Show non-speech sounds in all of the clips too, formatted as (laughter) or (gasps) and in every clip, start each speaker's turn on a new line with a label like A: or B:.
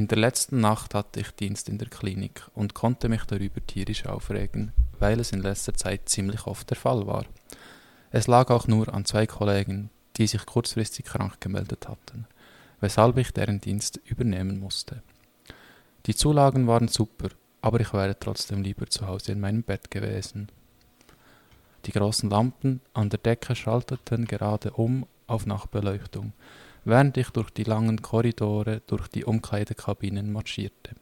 A: In der letzten Nacht hatte ich Dienst in der Klinik und konnte mich darüber tierisch aufregen, weil es in letzter Zeit ziemlich oft der Fall war. Es lag auch nur an zwei Kollegen, die sich kurzfristig krank gemeldet hatten, weshalb ich deren Dienst übernehmen musste. Die Zulagen waren super, aber ich wäre trotzdem lieber zu Hause in meinem Bett gewesen. Die großen Lampen an der Decke schalteten gerade um auf Nachtbeleuchtung, während ich durch die langen Korridore durch die Umkleidekabinen marschierte.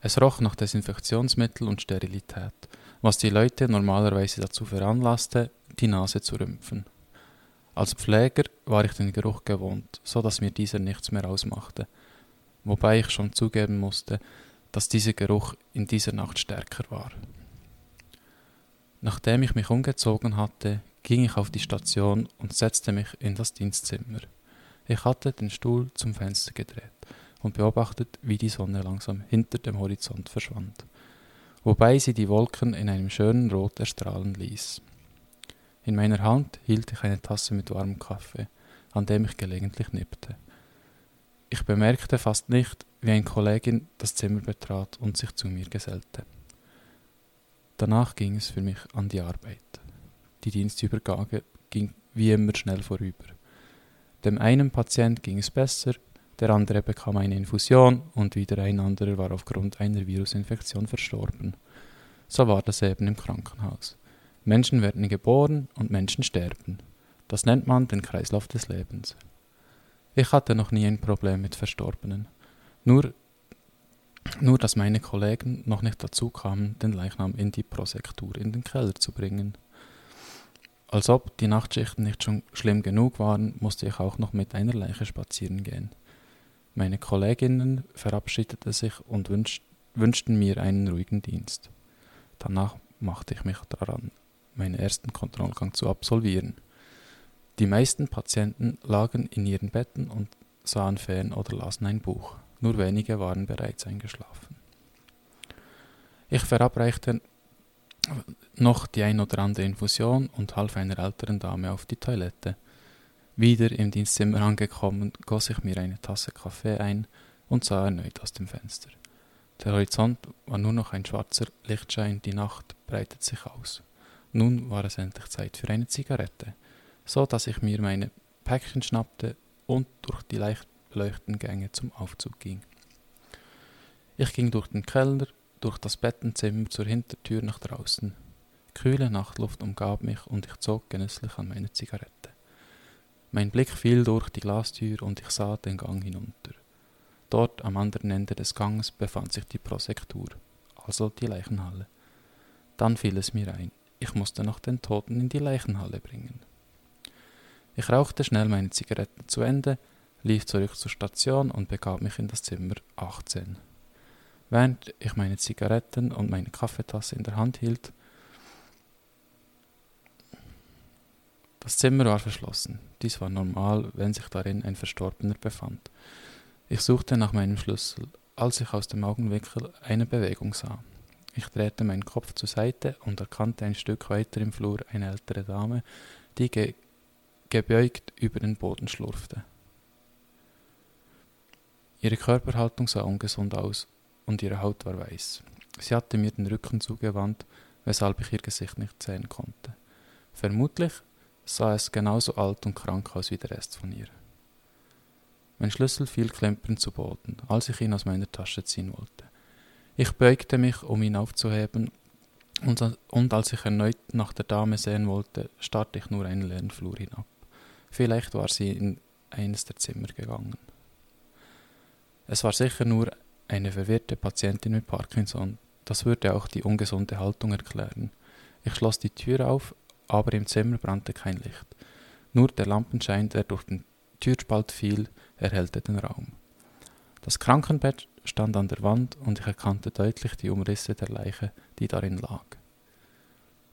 A: Es roch nach Desinfektionsmittel und Sterilität, was die Leute normalerweise dazu veranlasste, die Nase zu rümpfen. Als Pfleger war ich den Geruch gewohnt, so dass mir dieser nichts mehr ausmachte, wobei ich schon zugeben musste, dass dieser Geruch in dieser Nacht stärker war. Nachdem ich mich umgezogen hatte, ging ich auf die Station und setzte mich in das Dienstzimmer. Ich hatte den Stuhl zum Fenster gedreht und beobachtet, wie die Sonne langsam hinter dem Horizont verschwand, wobei sie die Wolken in einem schönen Rot erstrahlen ließ. In meiner Hand hielt ich eine Tasse mit warmem Kaffee, an dem ich gelegentlich nippte. Ich bemerkte fast nicht, wie eine Kollegin das Zimmer betrat und sich zu mir gesellte. Danach ging es für mich an die Arbeit. Die Dienstübergabe ging wie immer schnell vorüber. Dem einen Patient ging es besser, der andere bekam eine Infusion und wieder ein anderer war aufgrund einer Virusinfektion verstorben. So war das eben im Krankenhaus. Menschen werden geboren und Menschen sterben. Das nennt man den Kreislauf des Lebens. Ich hatte noch nie ein Problem mit Verstorbenen. Nur, nur dass meine Kollegen noch nicht dazu kamen, den Leichnam in die Prosektur in den Keller zu bringen. Als ob die Nachtschichten nicht schon schlimm genug waren, musste ich auch noch mit einer Leiche spazieren gehen. Meine Kolleginnen verabschiedeten sich und wünsch, wünschten mir einen ruhigen Dienst. Danach machte ich mich daran, meinen ersten Kontrollgang zu absolvieren. Die meisten Patienten lagen in ihren Betten und sahen fern oder lasen ein Buch. Nur wenige waren bereits eingeschlafen. Ich verabreichte noch die ein oder andere Infusion und half einer älteren Dame auf die Toilette. Wieder im Dienstzimmer angekommen, goss ich mir eine Tasse Kaffee ein und sah erneut aus dem Fenster. Der Horizont war nur noch ein schwarzer Lichtschein, die Nacht breitet sich aus. Nun war es endlich Zeit für eine Zigarette, so dass ich mir meine Päckchen schnappte und durch die leicht beleuchteten Gänge zum Aufzug ging. Ich ging durch den Keller, durch das Bettenzimmer zur Hintertür nach draußen. Kühle Nachtluft umgab mich und ich zog genüsslich an meiner Zigarette. Mein Blick fiel durch die Glastür und ich sah den Gang hinunter. Dort am anderen Ende des Ganges befand sich die Prosektur, also die Leichenhalle. Dann fiel es mir ein, ich musste noch den Toten in die Leichenhalle bringen. Ich rauchte schnell meine Zigaretten zu Ende, lief zurück zur Station und begab mich in das Zimmer 18. Während ich meine Zigaretten und meine Kaffeetasse in der Hand hielt, das Zimmer war verschlossen. Dies war normal, wenn sich darin ein Verstorbener befand. Ich suchte nach meinem Schlüssel, als ich aus dem Augenwinkel eine Bewegung sah. Ich drehte meinen Kopf zur Seite und erkannte ein Stück weiter im Flur eine ältere Dame, die ge gebeugt über den Boden schlurfte. Ihre Körperhaltung sah ungesund aus und ihre Haut war weiß. Sie hatte mir den Rücken zugewandt, weshalb ich ihr Gesicht nicht sehen konnte. Vermutlich sah es genauso alt und krank aus wie der Rest von ihr. Mein Schlüssel fiel klempernd zu Boden, als ich ihn aus meiner Tasche ziehen wollte. Ich beugte mich, um ihn aufzuheben, und, als ich erneut nach der Dame sehen wollte, starrte ich nur einen leeren Flur hinab. Vielleicht war sie in eines der Zimmer gegangen. Es war sicher nur eine verwirrte Patientin mit Parkinson. Das würde auch die ungesunde Haltung erklären. Ich schloss die Tür auf, aber im Zimmer brannte kein Licht. Nur der Lampenschein, der durch den Türspalt fiel, erhellte den Raum. Das Krankenbett stand an der Wand und ich erkannte deutlich die Umrisse der Leiche, die darin lag.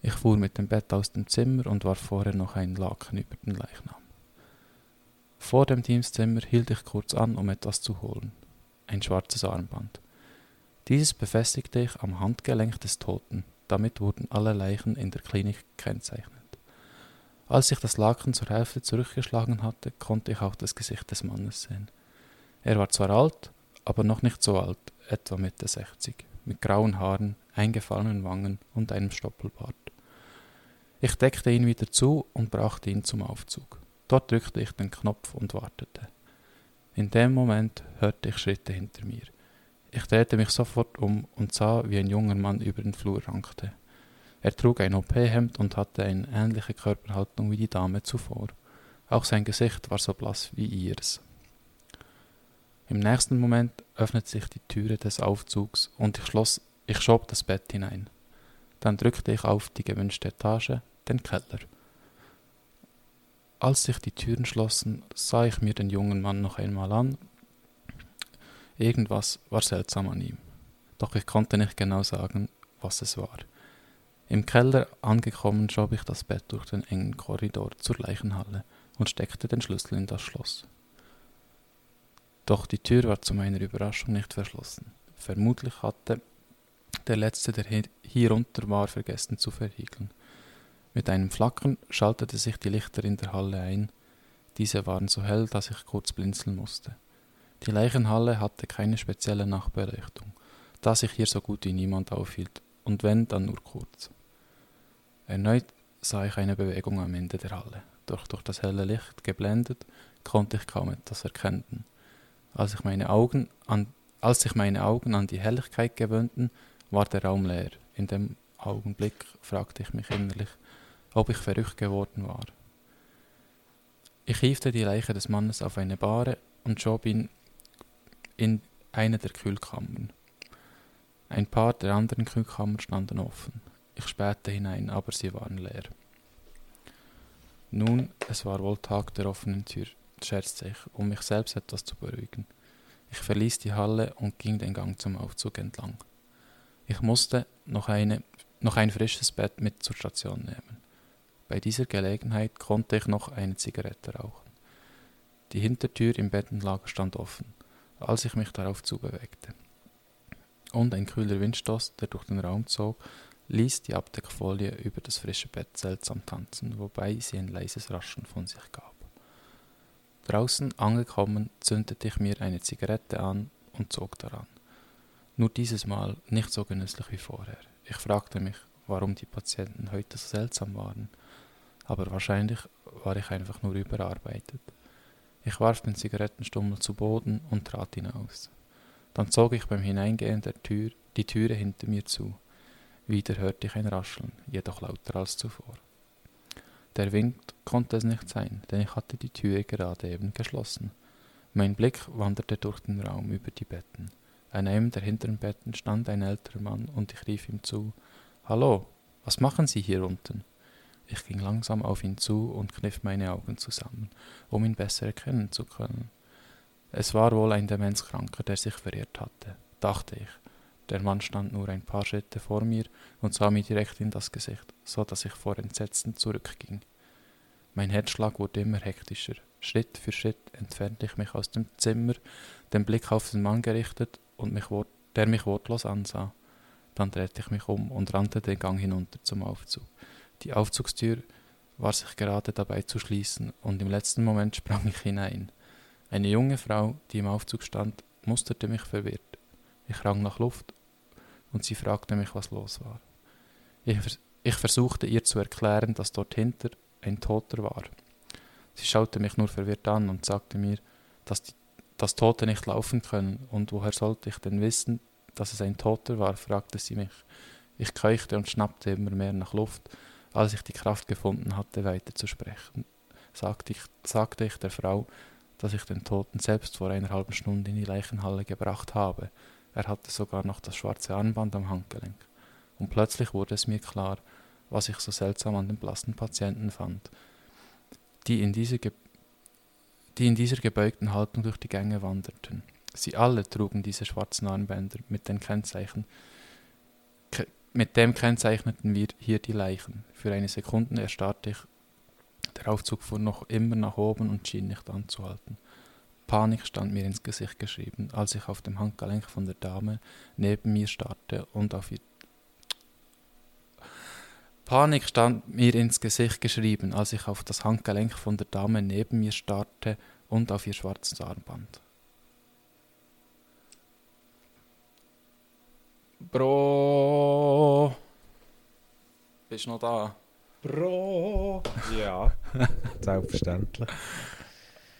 A: Ich fuhr mit dem Bett aus dem Zimmer und warf vorher noch einen Laken über den Leichnam. Vor dem Dienstzimmer hielt ich kurz an, um etwas zu holen ein schwarzes Armband. Dieses befestigte ich am Handgelenk des Toten, damit wurden alle Leichen in der Klinik gekennzeichnet. Als ich das Laken zur Hälfte zurückgeschlagen hatte, konnte ich auch das Gesicht des Mannes sehen. Er war zwar alt, aber noch nicht so alt, etwa Mitte 60, mit grauen Haaren, eingefallenen Wangen und einem Stoppelbart. Ich deckte ihn wieder zu und brachte ihn zum Aufzug. Dort drückte ich den Knopf und wartete. In dem Moment hörte ich Schritte hinter mir. Ich drehte mich sofort um und sah, wie ein junger Mann über den Flur rankte. Er trug ein OP-Hemd und hatte eine ähnliche Körperhaltung wie die Dame zuvor. Auch sein Gesicht war so blass wie ihres. Im nächsten Moment öffnete sich die Türe des Aufzugs und ich schloss, ich schob das Bett hinein. Dann drückte ich auf die gewünschte Etage, den Keller. Als sich die Türen schlossen, sah ich mir den jungen Mann noch einmal an. Irgendwas war seltsam an ihm. Doch ich konnte nicht genau sagen, was es war. Im Keller angekommen, schob ich das Bett durch den engen Korridor zur Leichenhalle und steckte den Schlüssel in das Schloss. Doch die Tür war zu meiner Überraschung nicht verschlossen. Vermutlich hatte der Letzte, der hier unter war, vergessen zu verriegeln. Mit einem Flackern schaltete sich die Lichter in der Halle ein. Diese waren so hell, dass ich kurz blinzeln musste. Die Leichenhalle hatte keine spezielle Nachtbeleuchtung, da sich hier so gut wie niemand aufhielt, und wenn, dann nur kurz. Erneut sah ich eine Bewegung am Ende der Halle. Doch durch das helle Licht geblendet, konnte ich kaum etwas erkennen. Als, ich meine Augen an, als sich meine Augen an die Helligkeit gewöhnten, war der Raum leer. In dem Augenblick fragte ich mich innerlich, ob ich verrückt geworden war. Ich hiefte die Leiche des Mannes auf eine Bahre und schob ihn in eine der Kühlkammern. Ein paar der anderen Kühlkammern standen offen. Ich spähte hinein, aber sie waren leer. Nun, es war wohl Tag der offenen Tür, scherzte ich, um mich selbst etwas zu beruhigen. Ich verließ die Halle und ging den Gang zum Aufzug entlang. Ich musste noch, eine, noch ein frisches Bett mit zur Station nehmen. Bei dieser Gelegenheit konnte ich noch eine Zigarette rauchen. Die Hintertür im Bettenlager stand offen, als ich mich darauf zubewegte. Und ein kühler Windstoß, der durch den Raum zog, ließ die Abdeckfolie über das frische Bett seltsam tanzen, wobei sie ein leises Raschen von sich gab. Draußen angekommen, zündete ich mir eine Zigarette an und zog daran. Nur dieses Mal nicht so genüsslich wie vorher. Ich fragte mich, warum die Patienten heute so seltsam waren aber wahrscheinlich war ich einfach nur überarbeitet. Ich warf den Zigarettenstummel zu Boden und trat hinaus. Dann zog ich beim Hineingehen der Tür die Türe hinter mir zu. Wieder hörte ich ein Rascheln, jedoch lauter als zuvor. Der Wind konnte es nicht sein, denn ich hatte die Türe gerade eben geschlossen. Mein Blick wanderte durch den Raum über die Betten. An einem der hinteren Betten stand ein älterer Mann und ich rief ihm zu: Hallo, was machen Sie hier unten? Ich ging langsam auf ihn zu und kniff meine Augen zusammen, um ihn besser erkennen zu können. Es war wohl ein Demenzkranker, der sich verirrt hatte, dachte ich. Der Mann stand nur ein paar Schritte vor mir und sah mir direkt in das Gesicht, so dass ich vor Entsetzen zurückging. Mein Herzschlag wurde immer hektischer. Schritt für Schritt entfernte ich mich aus dem Zimmer, den Blick auf den Mann gerichtet und mich der mich wortlos ansah. Dann drehte ich mich um und rannte den Gang hinunter zum Aufzug. Die Aufzugstür war sich gerade dabei zu schließen, und im letzten Moment sprang ich hinein. Eine junge Frau, die im Aufzug stand, musterte mich verwirrt. Ich rang nach Luft, und sie fragte mich, was los war. Ich, ich versuchte ihr zu erklären, dass dort hinter ein Toter war. Sie schaute mich nur verwirrt an und sagte mir, dass, die, dass Tote nicht laufen können, und woher sollte ich denn wissen, dass es ein Toter war, fragte sie mich. Ich keuchte und schnappte immer mehr nach Luft, als ich die Kraft gefunden hatte, weiterzusprechen, sagte ich, sagte ich der Frau, dass ich den Toten selbst vor einer halben Stunde in die Leichenhalle gebracht habe. Er hatte sogar noch das schwarze Armband am Handgelenk. Und plötzlich wurde es mir klar, was ich so seltsam an den blassen Patienten fand, die in dieser, Ge die in dieser gebeugten Haltung durch die Gänge wanderten. Sie alle trugen diese schwarzen Armbänder mit den Kennzeichen mit dem kennzeichneten wir hier die Leichen. Für eine Sekunde erstarrte ich. Der Aufzug fuhr noch immer nach oben und schien nicht anzuhalten. Panik stand mir ins Gesicht geschrieben, als ich auf dem Handgelenk von der Dame neben mir starrte und auf ihr Panik stand mir ins Gesicht geschrieben, als ich auf das Handgelenk von der Dame neben mir starrte und auf ihr schwarzes Armband. Bro. Bist du noch da?
B: Bro! Ja, (laughs) selbstverständlich.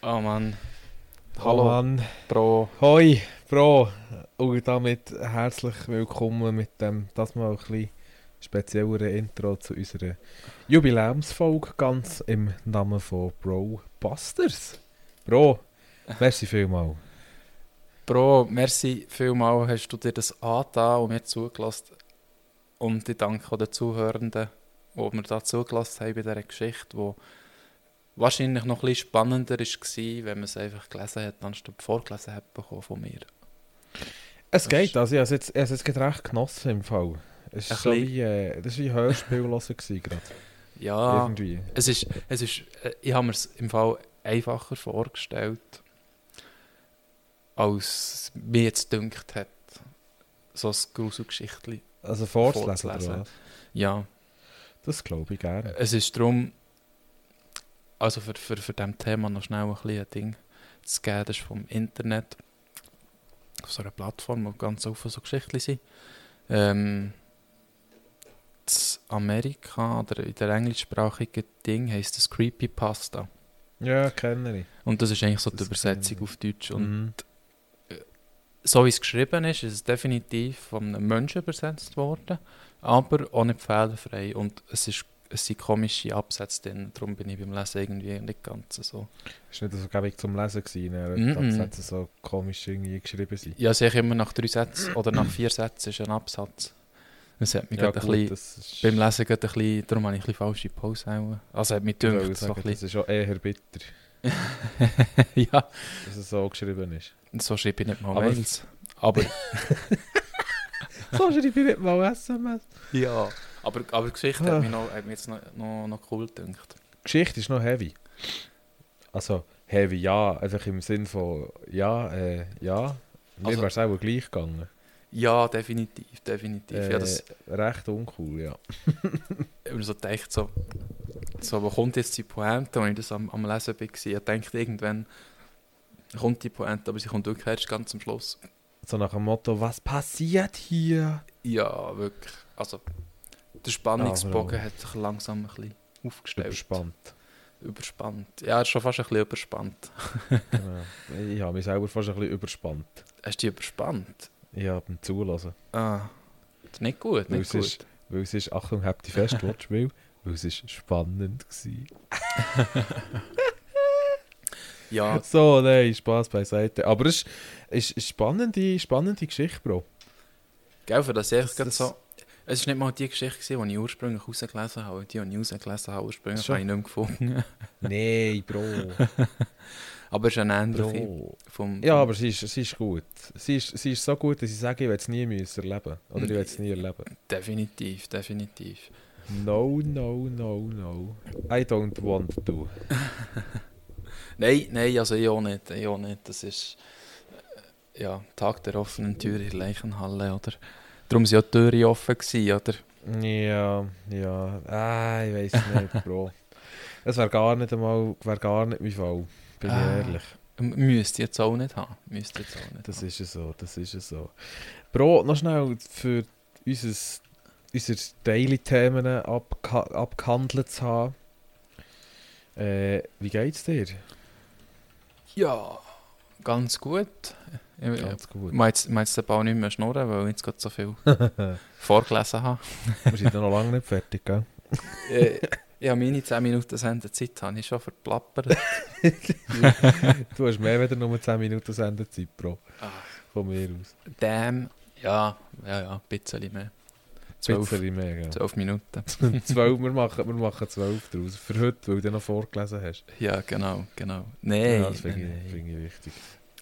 A: Oh Mann.
B: Hallo.
A: Hallo,
B: Mann.
A: Bro.
B: Hoi, Bro! Und damit herzlich willkommen mit dem, das mal ein bisschen spezielleren Intro zu unserer Jubiläumsfolge, ganz im Namen von Bro Busters. Bro, merci vielmal.
A: Bro, merci vielmal, hast du dir das angetan und mir zugelassen. Und ich danke auch den Zuhörenden, die mir da zugelassen haben bei dieser Geschichte, die wahrscheinlich noch ein bisschen spannender war, wenn man es einfach gelesen hat, anstatt vorgelesen hat bekommen von mir.
B: Es geht, also ich habe es jetzt, jetzt recht genossen im Fall. Es ist so wie, äh, das war wie Hörspiel (laughs) hören gerade.
A: Ja,
B: Irgendwie.
A: es ist, es ist, äh, ich habe mir es im Fall einfacher vorgestellt, als mir jetzt dünkt hat, so ein Gruselgeschichtchen.
B: Also vorzulesen,
A: Vorzulesen. Ja,
B: Das glaube ich gerne.
A: es ist darum, also für, für, für diesem Thema noch schnell ein, ein Ding zu geben, das ist vom Internet, auf so einer Plattform, wo ganz viele so Geschichten sind. Ähm, in Amerika oder in der englischsprachigen Ding heisst das Creepypasta.
B: Ja, kenne ich.
A: Und das ist eigentlich so die
B: Das
A: Übersetzung
B: kenne ich.
A: auf Deutsch. Und
B: Mhm.
A: So wie es geschrieben ist, ist es definitiv von einem Menschen übersetzt worden, aber auch nicht fehlerfrei. Und es, ist, es sind komische Absätze drin, darum bin ich beim Lesen irgendwie nicht ganz so.
B: Ist nicht so gäbig zum Lesen gewesen, dass es so komisch irgendwie geschrieben sind.
A: Ja, sehe ich immer nach drei Sätzen oder nach vier Sätzen ist ein Absatz. Das hat mich
B: Ja,
A: gerade ein
B: gut,
A: bisschen,
B: ist...
A: beim Lesen gerade ein bisschen, darum habe ich ein bisschen falsche Pause. Also hat mich gedacht, so ein bisschen.
B: das ist auch eher bitter, (laughs)
A: ja,
B: dass es so geschrieben ist.
A: so schreibe ich nicht mal
B: Aber-
A: Mails. Aber (laughs)
B: so schreibe ich nicht mal SMS.
A: ja, aber, aber Geschichte
B: Ah.
A: hat mich, noch, hat mich jetzt noch, noch, noch cool gedacht.
B: Geschichte ist noch heavy. Also, heavy, ja, einfach im Sinn von, ja, äh, ja. Mir
A: Also-
B: wäre es auch gleich gegangen.
A: Ja, definitiv, definitiv.
B: Äh,
A: ja, das,
B: recht uncool, ja.
A: ich habe mir so gedacht, so, so, wo kommt jetzt die Pointe, als ich das am, am Lesen war. Ich dachte, irgendwann kommt die Pointe, aber sie kommt wirklich erst ganz am Schluss.
B: So nach dem Motto, was passiert hier?
A: Ja, wirklich. Also, der Spannungsbogen
B: Ja,
A: hat sich langsam ein bisschen aufgestellt.
B: Überspannt.
A: Überspannt. Ja, ist schon fast ein bisschen überspannt.
B: genau. Ich habe mich selber fast ein bisschen überspannt.
A: Hast du dich überspannt?
B: Ja, beim Zulassen.
A: Ah, das ist nicht gut,
B: Weil
A: nicht
B: es ist-
A: gut.
B: Weil es ist, Achtung, habt die fest, (laughs) Wortspiel, weil es ist spannend war. (laughs)
A: Ja,
B: So, nein, Spaß beiseite. Aber es ist, eine spannende, spannende Geschichte, Bro.
A: gell, für das ich
B: Das-
A: so... Es war nicht mal die Geschichte, gewesen, die ich ursprünglich rausgelesen habe. Die, die ich rausgelesen habe, ursprünglich habe ich nicht mehr gefunden. (laughs)
B: Nein, Bro. (laughs)
A: Aber es ist eine ähnliche
B: Bro.
A: vom...
B: Ja, aber sie ist, sie ist gut. Sie ist, sie ist so gut, dass ich sage, ich will es nie müssen erleben. Oder ich will es nie erleben.
A: Definitiv, definitiv.
B: No, no, no, no. I don't want to. (laughs)
A: Nein, nein, also ich auch nicht, ich auch nicht. Das ist... äh, Ja, Tag der offenen Tür in der Leichenhalle, oder? Darum waren ja die Türen offen, gewesen, oder?
B: Ja, ja. Ah, ich weiß nicht, (laughs) Bro. Es wäre gar nicht einmal, wäre gar nicht mein Fall. Bin ich
A: Ah.
B: ehrlich.
A: M- Müsste jetzt auch nicht haben. Müsste jetzt auch nicht
B: Das
A: haben.
B: ist es so, das ist es so. Bro, noch schnell für unser, unsere Daily-Themen abgeha abgehandelt zu haben. Äh, wie geht's dir?
A: Ja, ganz gut. Ich,
B: Ganz gut.
A: mag jetzt den Ball nicht mehr schnurren, weil ich jetzt gerade so viel (laughs) vorgelesen habe.
B: Wir sind ja noch lange nicht fertig, gell?
A: Äh, habe meine 10 Minuten Sendezeit habe ich schon verplappert. (laughs)
B: Du hast mehr als nur 10 Minuten Sendezeit, Bro. Von mir aus.
A: Damn. Ja, ja, ja, ein bisschen mehr. 12,
B: Bisschen mehr, gell?
A: 12 Minuten. (laughs)
B: 12, wir machen, wir machen 12 draus. Für heute, weil du noch vorgelesen hast.
A: Ja, genau, genau. Nein,
B: ja, das finde ich,
A: nein.
B: find ich wichtig.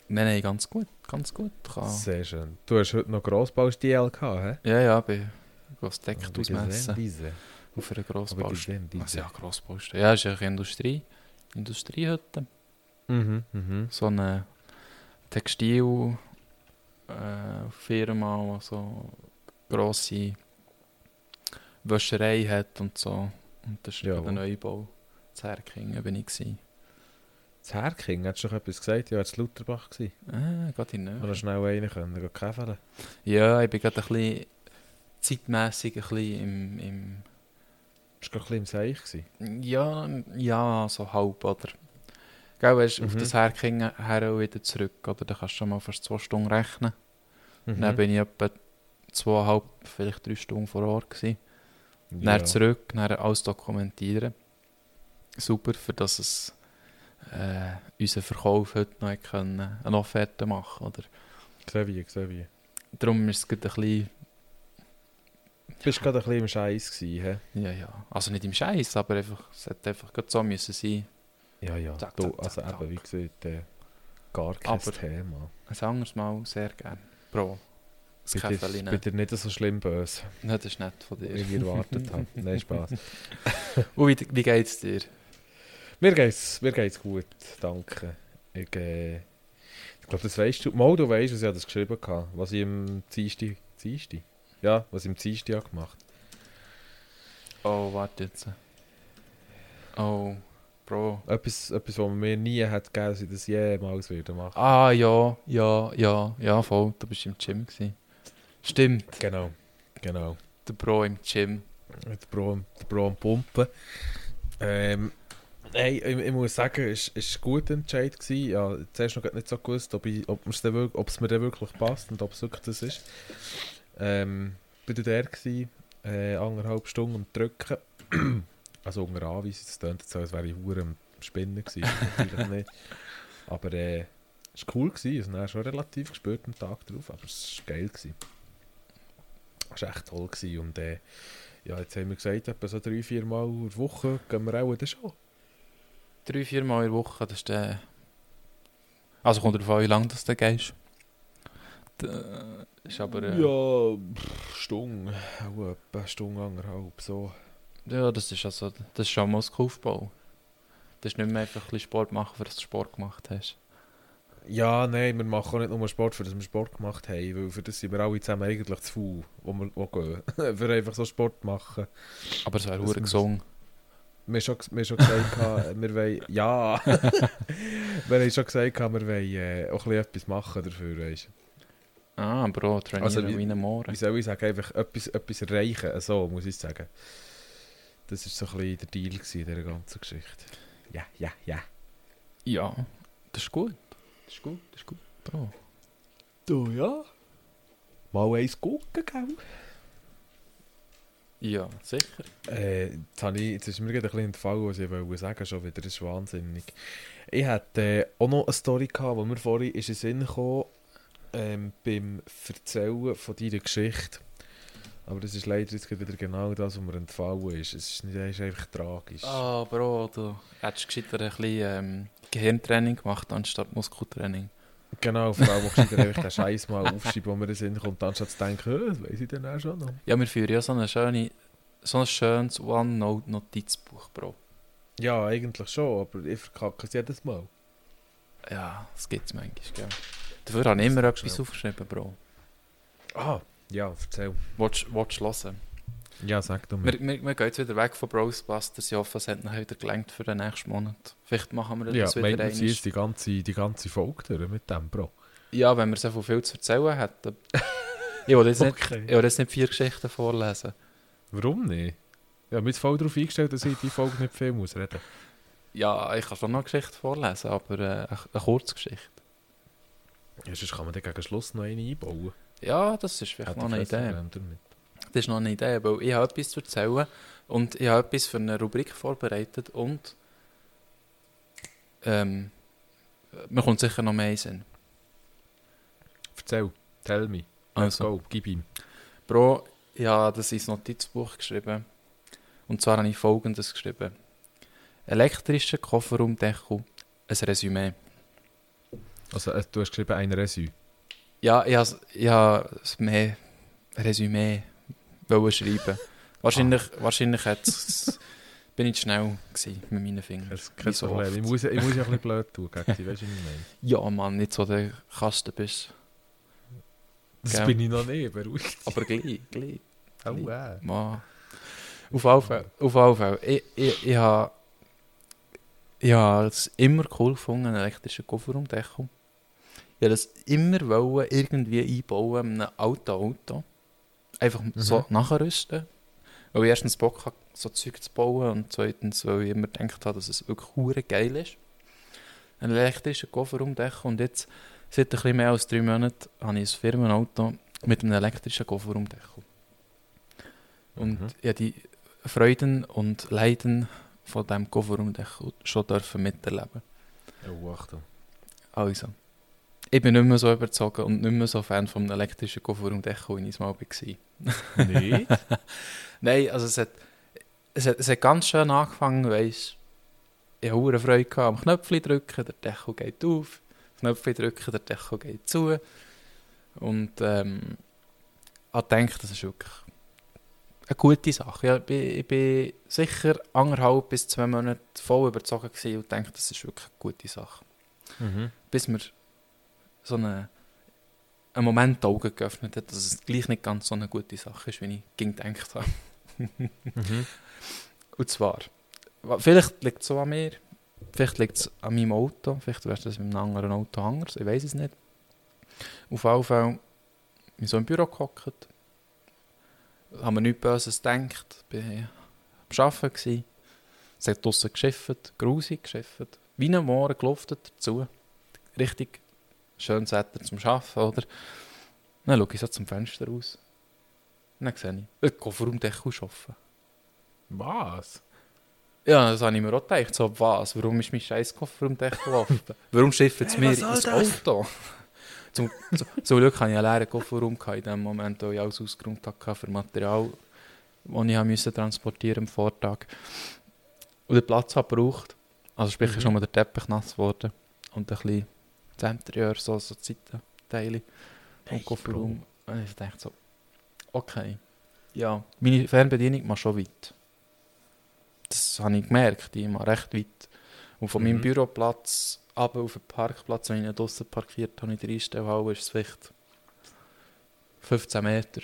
A: nein, nein, ganz gut, ganz gut. Kann.
B: Sehr schön. Du hast heute noch Grossbaustl gehabt, hä?
A: Ja, ja, bin das Deck
B: Aber
A: ausmessen
B: diese.
A: auf einer
B: diese.
A: Also ja, Grossbaustelle. Ja, ist eine Industrie. Industriehütte.
B: Mhm, mhm.
A: So eine Textilfirma, äh, Firma, die so grosse Wäscherei hat und so. Und das
B: wo?
A: der Neubau. In Herkingen bin ich. Gewesen.
B: Das Herking, hättest du doch etwas gesagt? Ja, es Lutherbach gewesen.
A: Ah, geht in
B: Oder schnell rein können, gehen käfeln.
A: Ja, ich bin gerade ein bisschen zeitmässig ein bisschen im, im
B: Bist du gerade ein bisschen im Seich gewesen?
A: Ja, ja, so halb, oder? Gell, weißt du, auf
B: Mhm.
A: das Herkingen her und wieder zurück, oder? Da kannst du schon mal fast zwei Stunden rechnen.
B: Mhm.
A: Dann bin ich etwa zweieinhalb, vielleicht drei Stunden vor Ort gewesen.
B: Ja.
A: Dann zurück, dann alles dokumentieren. Super, für dass es äh, unser Verkauf heute noch können, eine Offerte machen oder?
B: Gesehen wie.
A: Darum ist es gerade ein bisschen,
B: Du bist gerade ein bisschen im Scheiß gewesen,
A: ja, ja, also nicht im Scheiß, aber einfach, es hätte einfach gerade so müssen sein.
B: Ja, ja.
A: Zack, zack,
B: also
A: zack,
B: eben, wie gesagt, äh, gar kein
A: Aber-
B: Thema.
A: Ein anderes Mal sehr gerne. Bro, das Käferli
B: bin dir nicht so schlimm böse,
A: Nein, das ist nett von
B: wie
A: dir.
B: ich erwartet habe. (laughs) Nein, Spaß. (laughs)
A: Und wie, wie geht's dir?
B: Mir geht's, mir geht's gut, danke. Ich, äh, ich glaube, das weißt du. Mal, du weißt, was ich das geschrieben habe. Was ich im Dienstag, Dienstag? Ja, was ich im Dienstag gemacht
A: Oh, warte jetzt. Oh, Bro.
B: Etwas, etwas, was man mir nie hat gegeben, dass ich das jemals würde machen.
A: Ah, ja, ja, ja, ja, voll. Du bist im Gym gewesen. Stimmt,
B: Genau, genau.
A: der Bro im Gym.
B: Der Bro, der Bro am Pumpen. Ähm, hey, ich, ich muss sagen, es war ein guter Entscheid. Gewesen. Ja, zuerst noch nicht so gewusst, ob, ich, ob, es mir dann wirklich passt und ob es wirklich das ist. Ähm, bin dann der gewesen, äh, anderthalb Stunden am Drücken. (clears throat) also unter Anweisung, es klingt jetzt so, als wäre ich hure am Spinnen gewesen. Natürlich (laughs) nicht. Aber äh, es war cool. Gewesen. Also, dann schon relativ gespürt am Tag drauf, aber es war geil. Gewesen. Es war echt toll. Gewesen. Und äh, ja, jetzt haben wir gesagt, etwa so drei, vier Mal in der Woche gehen wir auch dann schon.
A: Drei, vier Mal in der Woche, das ist der... Also kommt darauf an, wie lange das du gehst. Da ist aber... Äh,
B: Ja, pff, Stunde. Auch etwa Stunde, anderthalb, so.
A: ja, das ist also... Das ist schon Muskelaufbau. Das ist nicht mehr einfach ein Sport machen, weil du Sport gemacht hast.
B: Ja, nein, wir machen nicht nur Sport, für das wir Sport gemacht haben, weil für das sind wir alle zusammen eigentlich zu faul, wo wir wo gehen. (laughs) für einfach so Sport machen.
A: Aber es wäre
B: muss-
A: gesungen.
B: Wir haben schon, wir haben schon gesagt, (laughs) wir wollen... Ja! (laughs) wir haben schon gesagt, wir wollen äh, auch ein etwas machen dafür, weißt.
A: Ah, Bro, trainieren
B: Also, wie-
A: wie ein
B: Wie
A: Mohren.
B: soll ich sagen, einfach etwas, etwas erreichen, so muss ich sagen. Das war so ein bisschen der Deal in dieser ganzen Geschichte. Ja, ja, ja.
A: Ja, das ist gut. Das ist gut, das ist gut. Bro.
B: Du, ja? Mal eins gucken, gell?
A: Ja, sicher.
B: Äh, jetzt, habe ich, jetzt ist mir gerade ein bisschen entfallen, was ich wollte sagen schon wieder. Das ist wahnsinnig. Ich hatte äh, auch noch eine Story gehabt, wo mir vorhin in den Sinn gekommen, ähm, beim Erzählen von deiner Geschichte. Aber das ist leider jetzt wieder genau das, was mir entfallen ist. Es ist, nicht, es ist einfach tragisch.
A: Ah, Bro, du hättest gescheiter ein bisschen ähm, Gehirntraining gemacht, anstatt Muskeltraining.
B: Genau, vor allem gescheiter einfach den Scheiß mal aufschreiben, wo mir in den Sinn kommt, anstatt zu denken, «Hä, das weiss ich dann auch schon noch.
A: Ja, wir führen ja so, eine schöne, so ein schönes OneNote-Notizbuch, Bro.
B: Ja, eigentlich schon, aber ich verkacke es jedes Mal.
A: Ja, das gibt es manchmal, gell. Dafür habe ich immer
B: Das
A: etwas
B: schnell.
A: aufgeschrieben, Bro.
B: Ah, ja, erzähl.
A: Willst willst du hören?
B: Ja, sag du mir.
A: Wir, wir, wir gehen jetzt wieder weg von Brosbusters. Ich hoffe, es hat nachher wieder gelangt für den nächsten Monat. Vielleicht machen wir
B: Ja,
A: das
B: meint
A: wieder
B: man, sie ist die ganze, die ganze Folge durch mit dem, Bro.
A: Ja, wenn wir so viel zu erzählen hätten. (laughs) ich will jetzt nicht,
B: Okay.
A: ich will jetzt nicht vier Geschichten vorlesen.
B: Warum nicht? Ja, wir sind voll darauf eingestellt, dass ich die Folge nicht viel muss reden.
A: Ja, ich kann schon noch eine Geschichte vorlesen, aber äh, eine, eine Kurzgeschichte.
B: Ja, sonst kann man dann gegen Schluss noch eine einbauen.
A: Ja, das ist vielleicht noch eine Idee. Das ist noch eine Idee, weil ich habe etwas zu erzählen und ich habe etwas für eine Rubrik vorbereitet und ähm, mir kommt sicher noch mehr Sinn.
B: Erzähl, tell me. Let's
A: Also,
B: go, gib ihm.
A: Bro, ich habe das ins Notizbuch geschrieben. Und zwar habe ich folgendes geschrieben. Elektrischer Kofferraumdeckel, ein Resümee.
B: Also, äh, du hast geschrieben, ein Resü.
A: Ja, ich habe, es mehr Resümee schreiben. (laughs) Wahrscheinlich, wahrscheinlich hat's, bin ich schnell gewesen mit meinen Fingern.
B: Das kein
A: so
B: Problem. Ich muss, ich muss ja (laughs) ein bisschen blöd tun gegen dich, weißt du, was?
A: Ja, Mann, nicht so der Kasten bist.
B: Das
A: Gell.
B: bin ich noch nicht, beruhigt.
A: Aber gleich, gleich.
B: Oh, äh.
A: Mann. Auf jeden Fall, auf Fall. Ich, ich, ich habe Ich habe es immer cool gefunden, einen elektrischen Kofferraumdeckel. Ich das immer wollen, irgendwie einbauen in einem alten Auto. Einfach so nachrüsten. Weil ich erstens Bock hatte, so Zeug zu bauen und zweitens, weil ich immer gedacht habe, dass es wirklich geil ist. Ein elektrischer Kofferraumdeckel und jetzt, seit ein bisschen mehr als drei Monaten, habe ich ein Firmenauto mit einem elektrischen Kofferraumdeckel. Und
B: Mhm.
A: ich habe die Freuden und Leiden von diesem Kofferraumdeckel schon dürfen miterleben.
B: Oh, Achtung.
A: Also, ich bin nicht mehr so überzogen und nicht mehr so Fan vom elektrischen Kofferraumdeckel, wie ich es mal war.
B: Nicht? (laughs)
A: Nein, also es hat, es hat, es hat ganz schön angefangen, weisst ich hatte hure Freude gehabt, am Knöpfchen drücken, der Deckel geht auf, Knöpfchen drücken, der Deckel geht zu. Und ähm, ich denke, das ist wirklich eine gute Sache. Ja, ich, bin, ich bin sicher anderthalb bis zwei Monate voll überzogen und denke, das ist wirklich eine gute Sache.
B: mhm.
A: Bis mir so eine, einen Moment die Augen geöffnet hat, dass es gleich nicht ganz so eine gute Sache ist, wie ich gedacht habe. (laughs)
B: Mhm.
A: Und zwar, wa- vielleicht liegt es so an mir, vielleicht liegt es an meinem Auto, vielleicht wäre das mit einem anderen Auto anders, ich weiß es nicht. Auf jeden Fall bin so im Büro gehockt, habe mir nichts Böses gedacht, bin am Arbeiten gewesen, es hat draussen geschifft, grusig geschifft, wie ein Moor geluftet dazu, richtig schönes Wetter zum Arbeiten, oder? Dann schaue ich so zum Fenster raus, und dann sehe ich, ein Kofferraumdeckel ist offen.
B: Was?
A: Ja, das habe ich mir auch gedacht. So, was? Warum ist mein scheiß Kofferraumdeckel (laughs) offen? Warum schifft es
B: Hey,
A: mir ins? Auto? (laughs) Zum, so, zum Glück hatte ich einen leeren Kofferraum gehabt in dem Moment, wo ich alles ausgeräumt hatte für Material, das ich musste transportieren am Vortag. Und den Platz habe gebraucht. Also sprich,
B: Mhm.
A: ist nur der Teppich nass geworden. Und ein bisschen Interieur, so, so die Seitenteile vom
B: Hey,
A: Kofferraum. Und ich dachte so, okay, ja, meine Fernbedienung macht schon weit. Das habe ich gemerkt, die macht recht weit. Und von meinem
B: Mhm.
A: Büroplatz ab auf den Parkplatz, wenn ich draussen parkiert habe, in der Einstellhalle, ist es vielleicht 15 Meter.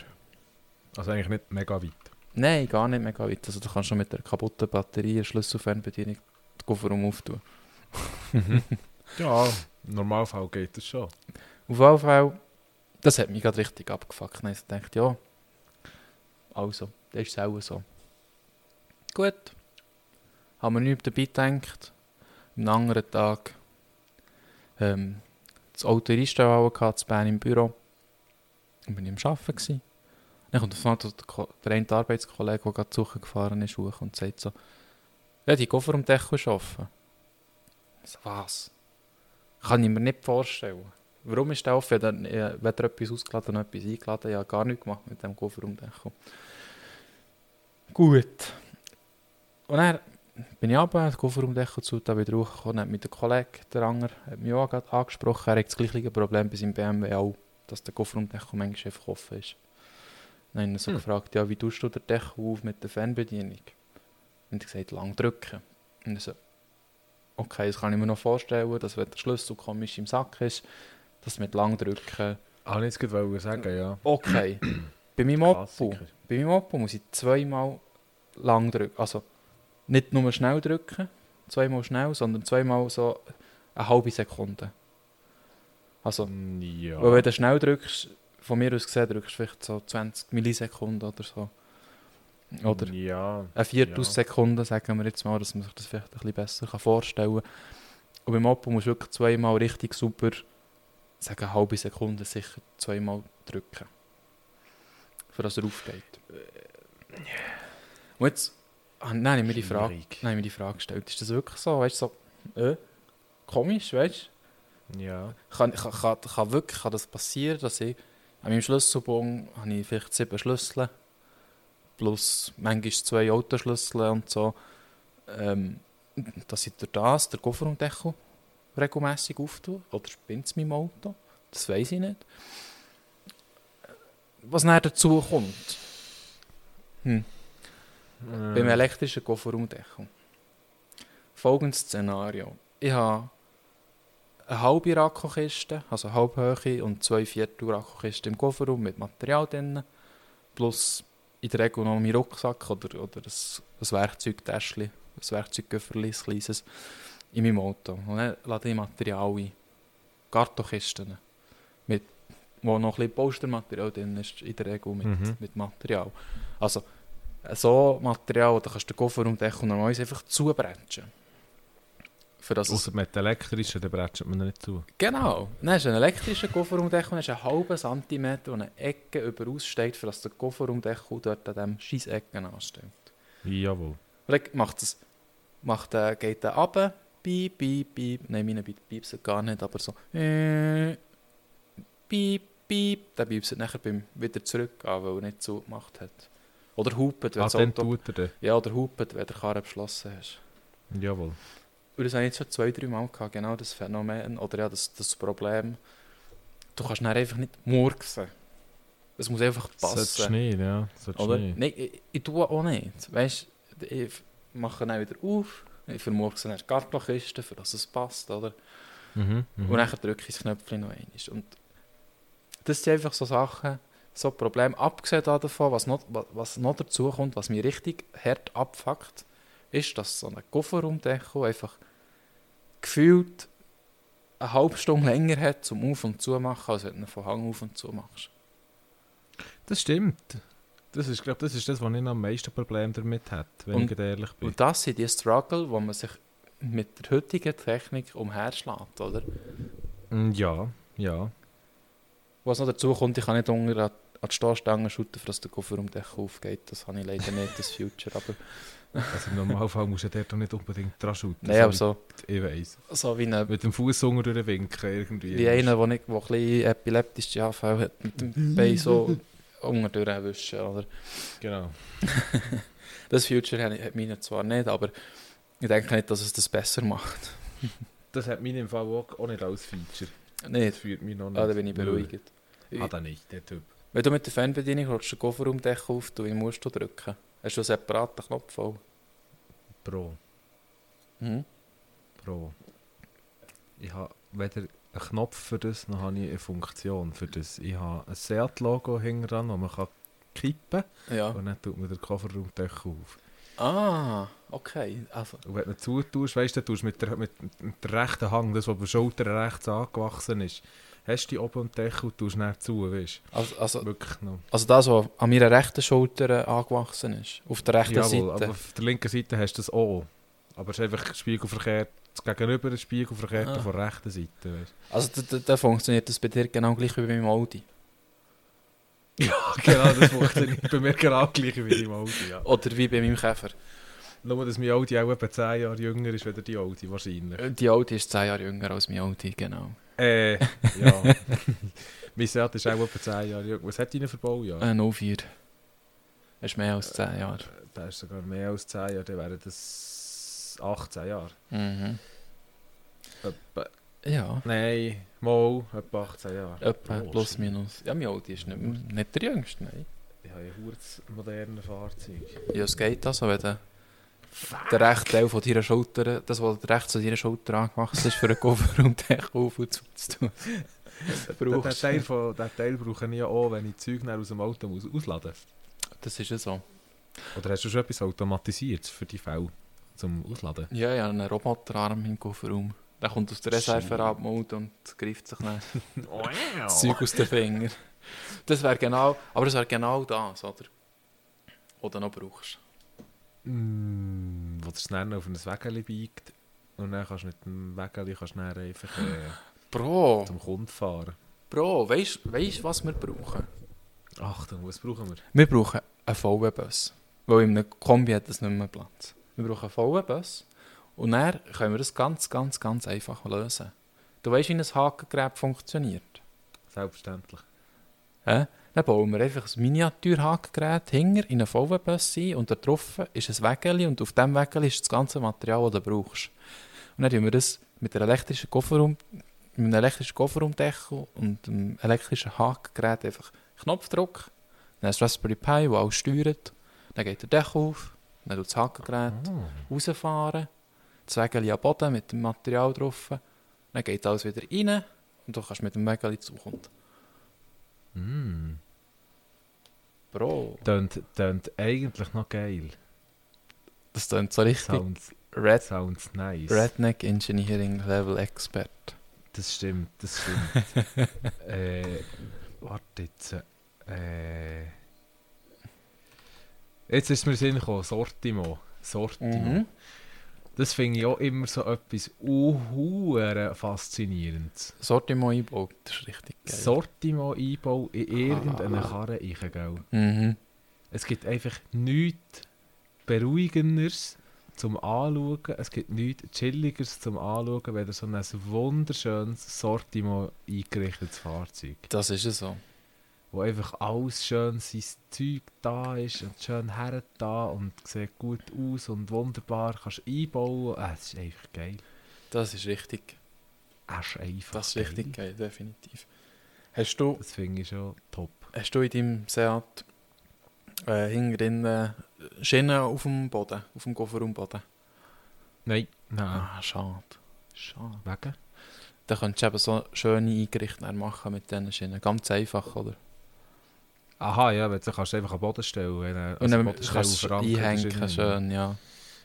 B: Also eigentlich nicht mega weit.
A: Nein, gar nicht mega weit. Also du kannst schon mit der kaputten Batterie eine Schlüsselfernbedienung den Kofferraum auftun. (laughs)
B: Ja, im Normalfall geht das schon.
A: Auf jeden Fall, das hat mich gerade richtig abgefuckt. Ich gedacht, ja, also, das ist auch so. Gut. Haben wir nichts dabei gedacht. Am anderen Tag ähm, das Auto Einstellhalle gehabt, in Bern im Büro. Und bin ich am Arbeiten. Dann kommt einmal der, der eine Arbeitskollege, der gerade suchen gefahren ist, und sagt so, ja, die Kofferraumdeckel ist offen. Ich so, was? Kann ich mir nicht vorstellen. Warum ist der offen? Dann, äh, weder etwas ausgeladen noch etwas eingeladen. Ich habe gar nichts gemacht mit dem Kofferraumdeckel. Gut. Und dann bin ich runter, den Kofferraumdeckel zu, da wieder hochgekommen, dann hat mich der Kollege, der Anger, hat mich auch gerade angesprochen. Er hat das gleiche Problem bei seinem BMW auch, dass der Kofferraumdeckel manchmal einfach offen ist. Dann habe ich so
B: Hm.
A: gefragt, ja, wie tust du den Deckel auf mit der Fernbedienung? Und er hat gesagt, lang drücken. Und so, okay, das kann ich mir noch vorstellen, dass wenn der Schlüssel komisch im Sack ist, dass mit lang drücken.
B: Ah, jetzt gerade sagen, ja.
A: Okay. (clears throat) bei meinem Oppo, bei meinem Oppo muss ich zweimal lang drücken. Also nicht nur schnell drücken, zweimal schnell, sondern zweimal so eine halbe Sekunde. Also,
B: Ja.
A: weil wenn du schnell drückst, von mir aus gesehen, drückst du vielleicht so 20 Millisekunden oder so. Oder
B: Ja.
A: eine Viertelssekunde, sagen wir jetzt mal, dass man sich das vielleicht ein bisschen besser kann vorstellen kann. Und beim Oppo musst du wirklich zweimal richtig super, sagen eine halbe Sekunde sicher zweimal drücken. Für dass er aufgeht. Und jetzt ah, dann habe ich mir die Frage, ich mir die Frage gestellt, ist das wirklich so? Weißt du, so, äh, komisch, weißt du?
B: Ja.
A: Kann, kann, kann, kann wirklich kann das passieren, dass ich an meinem Schlüsselbon habe ich vielleicht sieben Schlüssel plus manchmal zwei Autoschlüssel und so, ähm, dass ich durch das den Kofferraumdeckel regelmässig auftue oder spinnt es meinem Auto, das weiß ich nicht. Was dann dazu kommt, hm, beim
B: Ähm,
A: elektrischen Kofferraumdeckel. Folgendes Szenario. Ich habe eine halbe Rakkokiste, also eine halbhöhe und zwei Viertel Rakkokiste im Kofferraum mit Material drin. Plus in der Regel noch mein Rucksack oder, oder ein, ein Werkzeugtäschchen, ein Werkzeuggöfferli, ein kleines. in meinem Auto. Und dann lade ich Material ein. Kartonkisten. Mit, wo noch ein bisschen Postermaterial drin ist, in der Regel mit,
B: Mhm.
A: mit Material. Also, so Material, da kannst du den Kofferraum einfach zubrechen. Für das
B: Außer mit elektrischen, dann bretscht man nicht zu.
A: genau. Dann hast du einen elektrischen Kofferraumdeckel und hast einen halben Zentimeter, und eine Ecke überaus steht, für dass der Kofferraumdeckel dort an diesem scheiß Ecken ansteht.
B: Jawohl.
A: Und dann macht es, macht, äh, geht er runter, piep, piep, piep. Nein, meine piepsen gar nicht, aber so. Äh, piep, piep. Dann piepst er nachher beim wieder zurück an, weil er nicht zugemacht hat. Oder hupet, wenn
B: Ah,
A: das Auto... Ja, oder hupet, wenn der Karre beschlossen hast.
B: Jawohl.
A: Und das habe ich jetzt schon zwei, drei Mal gehabt, genau das Phänomen, oder ja, das, das Problem. Du kannst dann einfach nicht murksen. Es muss einfach
B: Solltest
A: passen.
B: nicht, ja. Solltest
A: Oder?
B: nicht.
A: Nein, ich, ich tue auch nicht. Weißt ich mache dann wieder auf, ich vermurkse dann die Kartonkiste, für dass es passt, oder?
B: Mhm, mhm.
A: Und dann drücke ich das Knöpfchen noch einmal. Und das sind einfach so Sachen, so Probleme. Abgesehen davon, was noch, was- noch dazu kommt, was mich richtig hart abfuckt, ist, dass so ein Kofferraumdeckel einfach gefühlt eine halbe Stunde länger hat zum Auf- und Zumachen, als wenn du von Hang auf und zu machst.
B: Das stimmt. Das ist, glaube das ist das, was ich am meisten Problem damit habe, wenn
A: Und-
B: ich ehrlich bin.
A: Und das sind die Struggle, wo man sich mit der heutigen Technik umherschlägt, oder?
B: Mm, Ja, ja.
A: Was noch dazu kommt, ich kann nicht unter an, die Stoßstange schütten, dass der Kofferraumdeckel aufgeht. Das habe ich leider nicht, das Future. Aber,
B: Also im Normalfall musst du dort auch nicht unbedingt dran shooten.
A: nein, aber so,
B: wie- Ich weiss.
A: so wie, eine,
B: Mit dem Fuß unter den Winken irgendwie.
A: wie einer, der nicht- ein bisschen epileptische Anfälle hat, mit dem Bein so unten durchwischen, oder?
B: Genau. (laughs)
A: Das Future hat, meine zwar nicht, aber ich denke nicht, dass es das besser macht. (laughs)
B: Das hat mich im Fall auch, auch nicht als Feature. Das
A: Nicht?
B: führt mich noch nicht.
A: Ah, da bin ich beruhigt.
B: Ah, da nicht, der Typ.
A: Wenn du mit der Fernbedienung holst, den Kofferraumdeckel auf, du, musst du drücken? Hast du einen separaten Knopf voll?
B: Pro.
A: Mhm.
B: Pro. Ich habe weder einen Knopf für das, noch habe ich eine Funktion für das. Ich habe ein Seat-Logo hinten dran, das man kann kippen kann.
A: Ja.
B: Und dann tut man den Kofferraumdeckel auf.
A: Ah, okay. Also,
B: Und wenn du zutust, weißt du, tust mit der, mit, mit der rechten Hang, das, was bei der Schulter rechts angewachsen ist, hast du die oben am Deckel und tust dann zu, weißt
A: also, also,
B: Wirklich noch.
A: also das, was an meiner rechten Schulter äh, angewachsen ist. Auf der rechten
B: Jawohl, aber
A: Seite.
B: auf der linken Seite hast du das auch. Aber es ist einfach spiegelverkehrt, Gegenüber ist spiegelverkehrt
A: Ah.
B: auf der rechten Seite, weißt
A: Also da, da, funktioniert das bei dir genau gleich wie beim Audi. (laughs)
B: Ja, genau, das funktioniert bei mir genau gleich wie im Audi, ja.
A: Oder wie bei meinem Käfer.
B: Nur, dass mein Audi auch etwa 10 Jahre jünger ist, als die Audi, wahrscheinlich.
A: Die Audi ist 10 Jahre jünger als mein Audi, genau.
B: Äh, (laughs) ja. mein Seat ist auch etwa 10 Jahre. Was hat deine für Baujahr?
A: Ein 04. Das ist mehr als 10 Jahre.
B: Der ist sogar mehr als 10 Jahre, dann wären das 18 Jahre.
A: Mhm.
B: Etwa,
A: Ja,
B: nein, mal, etwa 18 Jahre.
A: etwa
B: Oh,
A: plus minus. Ja, mein Audi ist nicht, nicht der jüngste, nein.
B: Ich habe ein modernes Fahrzeug.
A: Ja, es geht also, wenn der, der rechte Teil von deiner Schulter, das, was rechts an deiner Schulter angewachsen ist, für einen auf und zu zu tun. (laughs)
B: Den, den. Teil von, den Teil brauche ich ja auch, wenn ich Zeug aus dem Auto muss ausladen muss.
A: Das ist ja so.
B: Oder hast du schon etwas automatisiert für die Fälle zum Ausladen?
A: Ja, ja, einen Roboterarm im Kofferraum. Der kommt aus der Reserverabmode und greift sich dann (laughs) das Zeug aus den Fingern. Das wäre genau, aber das wäre genau das, oder? Oder noch brauchst.
B: Mm, wo das dann auf ein Wägeli biegt und dann kannst du mit dem Wägeli kannst du einfach äh,
A: Bro,
B: zum Kunden fahren.
A: Bro, weißt du, was wir brauchen?
B: Achtung, was brauchen wir?
A: Wir brauchen einen VW-Bus. Weil in einem Kombi hat das nicht mehr Platz. Wir brauchen einen VW-Bus. Und dann können wir das ganz, ganz, ganz einfach lösen. Du weißt, wie ein Hakengerät funktioniert.
B: Selbstverständlich.
A: Hä? Dann bauen wir einfach ein Miniatur-Hakengerät hinter in einen VW-Bus ein und da drauf ist ein Wägeli und auf diesem Wägeli ist das ganze Material, das du brauchst. Und dann tun wir das mit, einer elektrischen Kofferraum, mit einem elektrischen Kofferraumdeckel und einem elektrischen Hakengerät einfach Knopfdruck, dann ein Raspberry Pi, das alles steuert, dann geht der Deckel auf, dann tut das Hakengerät
B: Oh.
A: rausfahren, das Wägeli am Boden mit dem Material drauf, dann geht alles wieder rein und du kannst mit dem Wägeli zukommen.
B: Mm.
A: Bro.
B: Tönt, tönt eigentlich noch geil.
A: Das klingt so richtig
B: Sounds,
A: Red,
B: sounds nice.
A: Redneck Engineering Level Expert.
B: Das stimmt, das stimmt. (laughs) äh, warte jetzt. Äh, jetzt ist mir Sinn gekommen, Sortimo. Sortimo.
A: Mhm.
B: Das finde ich auch immer so etwas uh, faszinierendes.
A: Sortiment einbaut, das ist richtig geil.
B: Sortimo-Einbau in irgendeine
A: Ah.
B: Karre rein, gell?
A: Mhm.
B: Es gibt einfach nichts Beruhigenderes zum Anschauen. Es gibt nichts Chilligeres zum Anschauen, wenn so ein wunderschönes Sortiment eingerichtetes Fahrzeug.
A: Das ist es so.
B: Wo einfach alles schön sein Zeug da ist und schön her da und sieht gut aus und wunderbar kannst einbauen. Ah, Es ist einfach geil.
A: Das ist richtig.
B: Es ist einfach
A: Das ist
B: geil.
A: richtig geil, definitiv. Hast du,
B: Das finde ich schon top.
A: hast du in deinem Seat äh, hinten äh, Schienen auf dem Boden, auf dem Kofferraumboden?
B: Nein, nein.
A: Ah, schade. Schade.
B: Wegen?
A: Da könntest du eben so schöne Eingerichte machen mit diesen Schienen. Ganz einfach, oder?
B: Aha, ja, wenn du kannst du einfach am Boden stellen. Wenn, äh,
A: Und
B: also
A: dann
B: Bodenstelle
A: kannst du einhängen,
B: in-
A: schön, ja.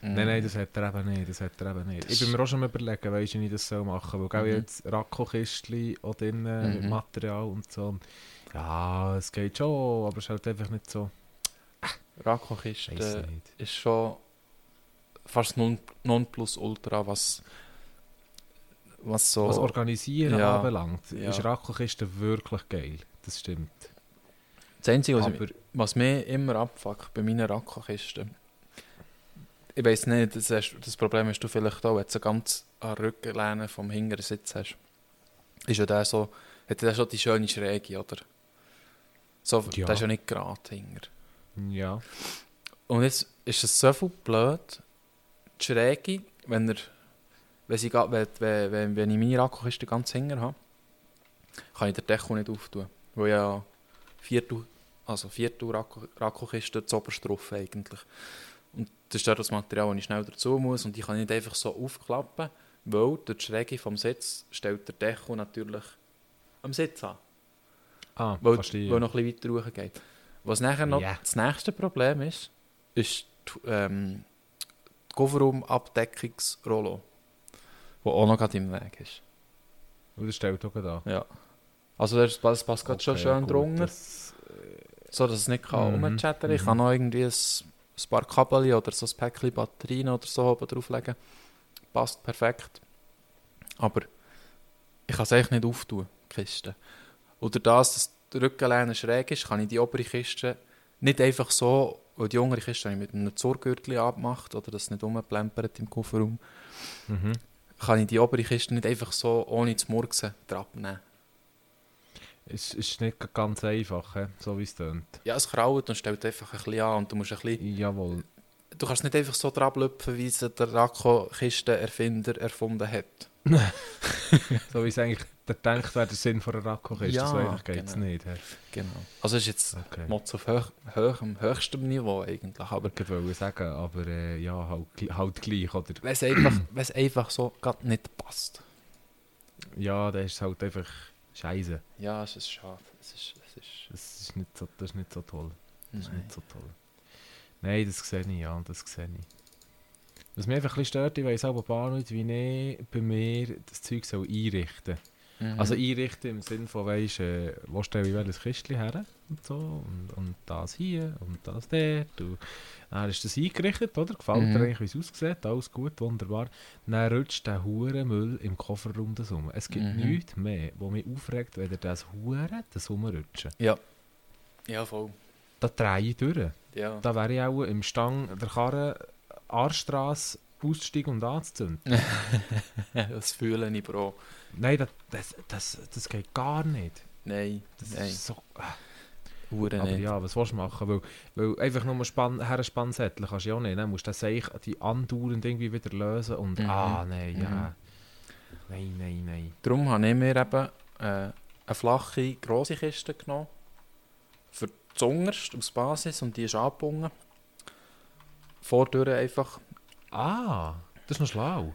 B: Nein, nein, das hat er eben nicht. Das hat er eben nicht. Ich bin mir auch schon überlegen, weißt du, wie ich das soll machen soll. Weil
A: Mhm.
B: jetzt Rakko-Kistchen auch drin äh, mit
A: Mhm.
B: Material und so. Und Ja, es geht schon, aber es ist halt einfach nicht so.
A: Rakokiste äh, ist schon fast non, Nonplusultra, was, was so...
B: Was Organisieren
A: Ja,
B: anbelangt,
A: ja.
B: ist Rakko-Kiste wirklich geil. Das stimmt.
A: Das Einzige, was,
B: aber
A: was mir immer abfuckt bei meinen Rakokisten, ich weiß nicht, das, hast, das Problem hast du vielleicht auch, wenn du ganz an Rückenlehne vom hinteren Sitz hast, ist ja der so, hat der schon die schöne Schräge, oder? So,
B: Ja.
A: Der ist ja nicht gerade hinter.
B: ja.
A: Und jetzt ist es so viel blöd, die Schräge, wenn, er, wenn, ga- wenn, wenn, wenn, ich meine Rakkokiste ganz hinten habe, kann ich den Deckel nicht auftun. Weil ja also Viertel Rakko- Rakkokiste zuoberst drauf eigentlich. Und das ist das Material, das ich schnell dazu muss und die kann ich nicht einfach so aufklappen, weil durch die Schräge vom Sitz stellt der Deckel natürlich am Sitz an.
B: Ah,
A: Weil,
B: verstehe.
A: weil noch ein bisschen weiter geht. Was nachher noch
B: Ja.
A: das nächste Problem ist, ist die, ähm, die Kofferraum-Abdeckungsrollo, die auch noch gerade im Weg ist.
B: Und das stellt auch da.
A: Ja. Also das, das passt gerade schon schön drunter,
B: Das,
A: so dass es nicht kann
B: Mhm,
A: rumchattern Ich
B: mhm.
A: kann noch irgendwie ein, ein paar Kabel oder so ein Päckchen Batterien oder so oben drauflegen. Passt perfekt. Aber ich kann es eigentlich nicht auftun, die Kiste. Oder das, dass die Rückenlehne schräg ist, kann ich die obere Kiste nicht einfach so, weil die untere Kiste habe ich mit einem Zurgürtel abgemacht oder dass es nicht rumplempert im Kofferraum,
B: mhm.
A: kann ich die obere Kiste nicht einfach so ohne zu murksen.
B: Es ist nicht ganz einfach, he? so wie es tönt.
A: Ja, es kraut und stellt einfach ein bisschen an und du musst ein bisschen,
B: Jawohl.
A: du kannst nicht einfach so dran lüpfen, wie es der Rakko-Kisten-Erfinder erfunden hat.
B: So (laughs) wie es eigentlich denkt wäre, der Sinn von einer Rakko-Kiste.
A: Ja,
B: so eigentlich geht es
A: genau.
B: nicht. he?
A: Genau. Also es ist jetzt
B: Okay.
A: Mods auf hoch, höchstem Niveau eigentlich, aber
B: Ich wollte sagen, aber äh, ja, halt, halt gleich. Oder?
A: wenn es einfach, es einfach so gerade nicht passt.
B: Ja, das ist halt einfach scheiße.
A: Ja, es ist schade. Es ist, es ist,
B: Das ist nicht so, das ist nicht so toll. Das ist
A: nein.
B: nicht so toll. Nein, das sehe ich, ja, das sehe ich. Was mich einfach ein bisschen stört, ich weiss auch ein paar wie ich bei mir das Zeug soll einrichten
A: Mhm.
B: Also einrichten im Sinne von, weisst äh, wo stelle ich welches Kistchen her und so und, und das hier und das dort und dann ist das eingerichtet, oder? Gefällt
A: Mhm.
B: dir eigentlich, wie es aussieht, alles gut, wunderbar. Dann rutscht der hure Müll im Kofferraum das rum. Es gibt
A: Mhm.
B: nichts mehr, was mich aufregt, wenn das hure das rumrutschen.
A: ja. Ja, voll.
B: Da drehe ich durch.
A: Ja.
B: Da wäre ich auch im Stang der Karre Arstrasse auszusteigen und anzuzünden. (laughs)
A: das fühle ich, Bro.
B: Nein, das, das, das, das geht gar nicht.
A: Nein,
B: Das
A: nein.
B: ist so...
A: Hure
B: Aber
A: nicht.
B: ja, was willst du machen? Weil, weil einfach nur spann, Herrenspannsättel kannst du ja auch nicht. Dann musst du das Seich die andauernd irgendwie wieder lösen und...
A: Mhm.
B: Ah, nein,
A: Mhm.
B: ja. Nein, nein, nein.
A: Darum habe ich mir eben äh, eine flache, grosse Kiste genommen. Für zuunterst aus Basis und die ist angebunden. Vordür einfach.
B: Ah, das ist noch schlau.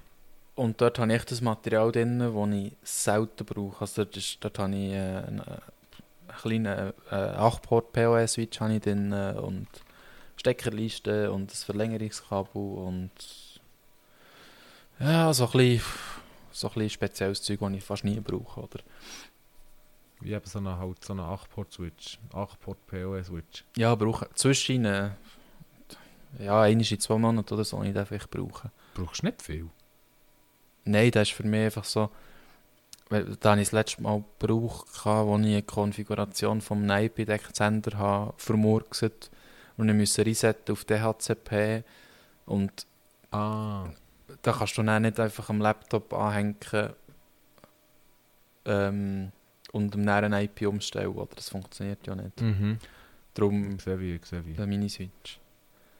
A: Und dort habe ich das Material drin, das ich selten brauche. Also dort, ist, dort habe ich äh, einen, einen kleinen äh, 8-Port-POS-Switch habe ich drin äh, und Steckerliste und ein Verlängerungskabel und ja, so ein bisschen, so ein bisschen spezielles Zeug, das ich fast nie brauche, oder?
B: Wie eben so eine, halt so eine 8-Port-Switch, 8-Port-PoE-Switch.
A: Ja, brauche zwischen äh, ja, einmal in zwei Monaten oder so, ich darf ich brauchen.
B: Brauchst du nicht viel?
A: Nein, das ist für mich einfach so, weil da habe ich das letzte Mal gebraucht, wo ich eine Konfiguration vom NIPDEC-Sender habe vermurkset und ich musste resetten auf DHCP und
B: Ah,
A: da kannst du dann nicht einfach am Laptop anhängen ähm, und am näheren IP umstellen, oder? Das funktioniert ja nicht.
B: mhm.
A: Darum
B: Ich sehe wie, ich sehe wie.
A: der Mini-Switch.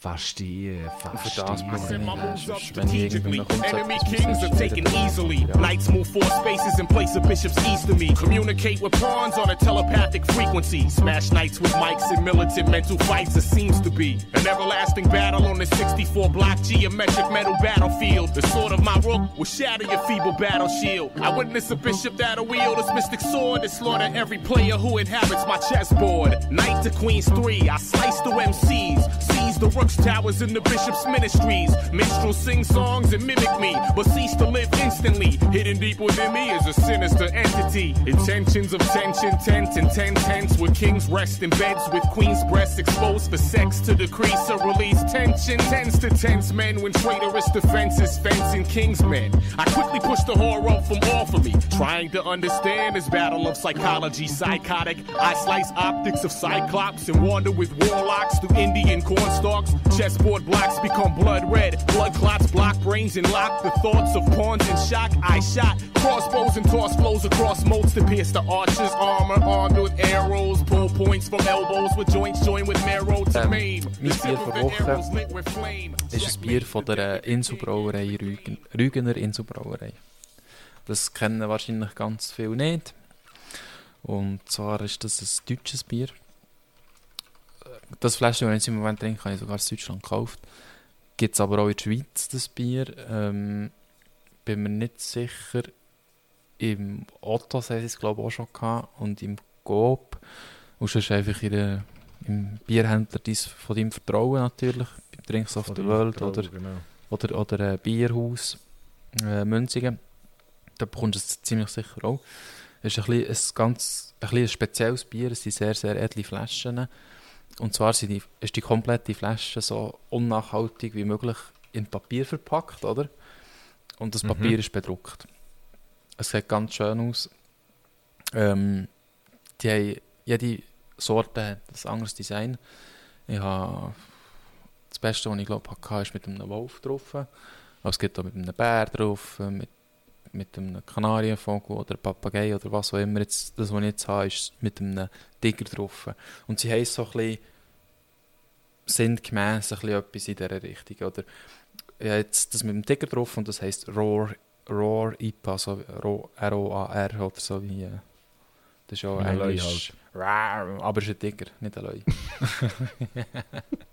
B: Verstehe,
A: Für das
B: verstehe.
A: brauche ich
C: Send my moves up
A: Sonst, wenn ich
C: strategically. Enemy kings are taken easily. Knights move four spaces in place of bishops east of me. Communicate with pawns on a telepathic frequency. Smash knights with mics in militant mental fights. It seems to be an everlasting battle on the 64 block geometric metal battlefield. The sword of my rook will shatter your feeble battle shield. I witness a bishop that'll wield his mystic sword to slaughter every player who inhabits my chessboard. Knight to queens three, I slice through MCs. Seize the rook's towers in the bishop's ministries. Minstrels sing songs and mimic me, but cease to live instantly. Hidden deep within me is a sinister entity. Intentions of tension, tent and ten tents where kings rest in beds with queens' breasts exposed for sex to decrease or release tension. Tends to tense men when traitorous defenses fencing king's men. I quickly push the horror from off of me, trying to understand this battle of psychology, psychotic. I slice optics of cyclops and wander with warlocks through Indian cornstalks. Chessboard blocks become blood red. Blood clots block brains and lock the thoughts of pawns in shock. I shot crossbows and toss flows across moats to pierce the archer's armor, armed with arrows. Pull points from elbows with joints joined with marrow to
A: Ähm,
C: maim.
A: mein Bier
C: the
A: Woche ist ein Bier von der Inselbrauerei Rügen, Rügener Inselbrauerei. Das kennen wahrscheinlich ganz viele nicht. Und zwar ist das ein deutsches Bier. Das Fläschchen, das ich im Moment trinke, habe ich sogar in Deutschland gekauft. Gibt es aber auch in der Schweiz, das Bier. Ähm, bin mir nicht sicher. Im Otto haben sie es glaube ich auch schon gehabt und im Coop. Und sonst einfach in der, im Bierhändler deins, von deinem Vertrauen natürlich. Beim Drinks of the World oder
B: Genau.
A: oder, oder ein Bierhaus äh, Münzigen. Da bekommst du es ziemlich sicher auch. Es ist ein, bisschen, ein ganz ein, ein spezielles Bier. Es sind sehr, sehr edle Flaschen. Und zwar die, ist die komplette Flasche so unnachhaltig wie möglich in Papier verpackt, oder? Und das
B: Mhm.
A: Papier ist bedruckt. Es sieht ganz schön aus. Ähm, die haben, jede Sorte hat ein anderes Design. Ich habe das Beste, was ich glaube hatte, ist mit einem Wolf drauf. Aber es gibt auch mit einem Bär drauf, mit, mit einem Kanarienvogel oder Papagei oder was auch immer. Jetzt, das, was ich jetzt habe, ist mit einem Tiger drauf. Und sie heißt so ein bisschen sinngemäß ein bisschen etwas in dieser Richtung. Oder ja, jetzt das mit dem Tiger drauf und das heisst Roar, Roar IPA, so R-O-A-R oder so wie. äh, Das ist ja
B: Wie ein.
A: Rar, aber es ist ein Tiger, nicht ein Löwe. (laughs) (laughs)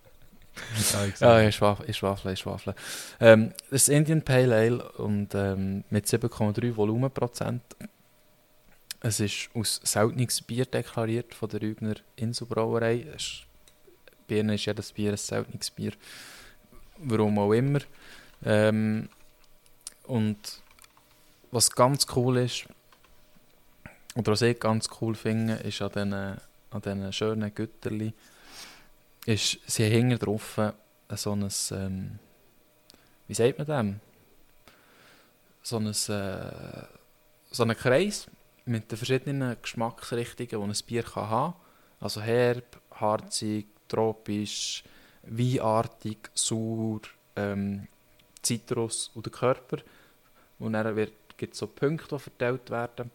B: Ja, ich
A: schwafle, ich schwafle, ich schwafle. Ähm, das ist Indian Pale Ale und ähm, mit 7,3 Volumenprozent. Es ist aus seltenes Bier deklariert von der Rügner Inselbrauerei. Bei ihnen ist jedes Bier ein seltenes Bier. Warum auch immer. Ähm, und was ganz cool ist, oder was ich ganz cool finde, ist an diesen, an diesen schönen Güterli, ist, sie haben hinten drauf so ein, ähm, wie sagt man dem? So ein, äh, so einen Kreis mit den verschiedenen Geschmacksrichtungen, die ein Bier kann haben kann. Also herb, harzig, tropisch, weinartig, sauer, ähm, Zitrus und der Körper. Und dann gibt es so Punkte, die verteilt werden,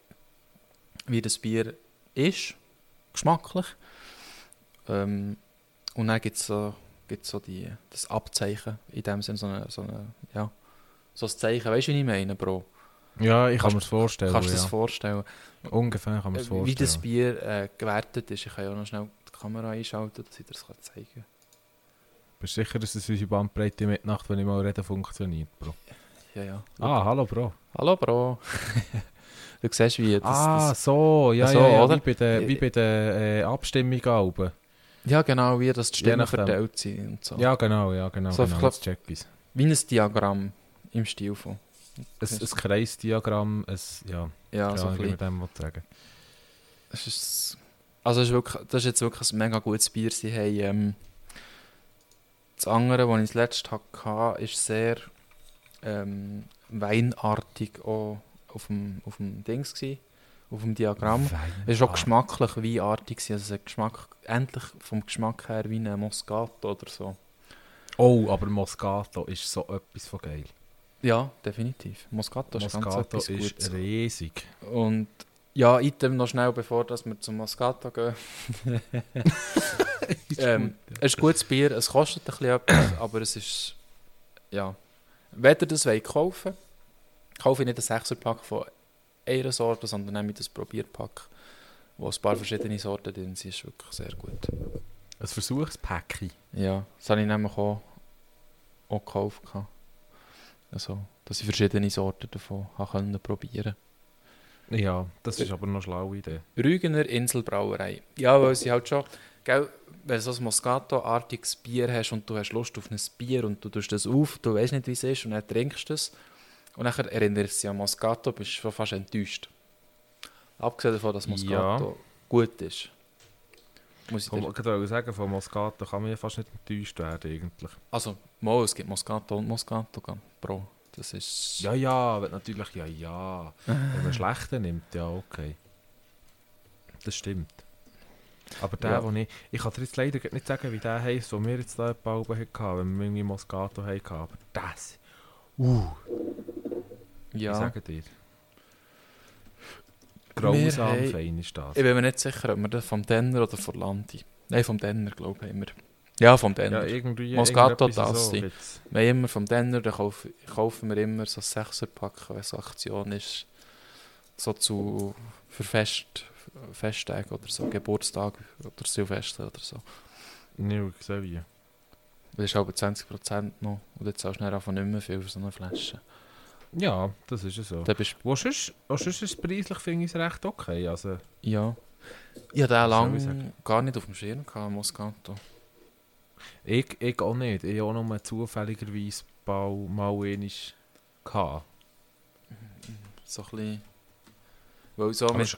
A: wie das Bier ist, geschmacklich. Ähm, und dann gibt es so, gibt's so die, das Abzeichen, in dem Sinne so, eine, so, eine, ja, so ein Zeichen. Weißt du, wie ich meine, Bro?
B: ja, ich kann mir das vorstellen.
A: Kannst du
B: ja.
A: das vorstellen?
B: Ungefähr kann man es
A: Äh,
B: vorstellen.
A: Wie das Bier äh, gewertet ist. Ich kann ja auch noch schnell die Kamera einschalten, dass ich dir das kann zeigen kann.
B: Bist du sicher, dass es unsere Bandbreite Mitnacht, wenn ich mal rede, funktioniert, Bro?
A: Ja, ja.
B: Ah, hallo, Bro.
A: Hallo, Bro. (laughs) du siehst, wie das...
B: ah,
A: das
B: so, ja,
A: so,
B: ja, ja,
A: oder?
B: wie bei den, wie bei den äh, Abstimmungen oben.
A: Ja, genau, wie das die Stimmen verteilt sind und so.
B: Ja, genau, ja, genau.
A: So, ich
B: genau
A: glaub-
B: check.
A: Wie ein Diagramm im Stil von.
B: Ein, ein Kreisdiagramm, ein, ja,
A: Ja,
B: keine
A: so ein
B: man dem will sagen.
A: Es ist, also es ist wirklich, das ist jetzt wirklich ein mega gutes Bier. Sie haben, ähm, das andere, das ich das letzte hatte, ist sehr ähm, weinartig auch auf dem, auf dem Dings gewesen, auf dem Diagramm. Es war auch geschmacklich weinartig. Also Geschmack, endlich vom Geschmack her wie ein Moscato oder so.
B: Oh, aber Moscato ist so etwas von geil.
A: Ja, definitiv. Moscato ist ganz
B: Moscato
A: etwas
B: ist
A: Gutes.
B: riesig.
A: Und ja, Item noch schnell, bevor dass wir zum Moscato gehen. (laughs) ähm, es ist gutes Bier, es kostet ein bisschen etwas, (coughs) aber es ist, ja, wenn ihr das wollt kaufen kaufe ich nicht einen 6er-Pack von einer Sorte, sondern nehme ich das Probierpack, wo ein paar verschiedene Sorten drin sind, ist wirklich sehr gut.
B: Ein Versuchspäckchen.
A: Ja, das habe ich nämlich auch, auch gekauft. Also, dass ich verschiedene Sorten davon können probieren
B: Ja, das ist aber noch eine schlaue Idee.
A: Rügener Inselbrauerei. Ja, weil sie halt schon, gell, wenn du so ein Moscato-artiges Bier hast und du hast Lust auf ein Bier und du tust das auf, du weißt nicht, wie es ist und dann trinkst du es und dann erinnerst du dich an Moscato, bist du schon fast enttäuscht. Abgesehen davon, dass Moscato gut ist. Muss ich dir,
B: ich wollte sagen, von Moscato kann man ja fast nicht enttäuscht werden eigentlich.
A: also, mal, es gibt Moscato und Moscato, Bro. Das ist...
B: Ja, ja, natürlich, ja, ja. Wenn man schlechten nimmt, ja, okay. Das stimmt. Aber der,
A: Ja.
B: wo ich... Ich kann dir jetzt leider nicht sagen, wie der heisst, den wir jetzt da oben hatten, wenn wir irgendwie Moscato hatten. Aber das... Uh, ich
A: ja.
B: sage dir. Grausam
A: haben-
B: fein ist das.
A: Ich bin mir nicht sicher, ob wir das vom Denner oder von Landi. Nein, vom Denner, glaube ich, wir. Ja, vom Denner.
B: Ja, irgendwie...
A: Moscato das
B: so.
A: Wir haben immer vom Denner, dann kaufen, kaufen wir immer so 6er-Pack, wenn es Aktion ist. So zu für Fest, Festtage oder so, Geburtstag oder Silvester oder so.
B: Ja, ich sehe wie.
A: Das ist aber 20% noch und jetzt zahlst du dann einfach nicht mehr viel für so eine Flasche.
B: Ja, das ist ja so.
A: Dann bist
B: Wo sonst, wo sonst ist es preislich, finde ich es recht okay. Also,
A: ja. Ich hatte den lange gar nicht auf dem Schirm, gehabt, Moscato.
B: ich, ich auch nicht. Ich auch nur zufälligerweise mal, mal einmal gehabt.
A: So ein bisschen. Weil so mit,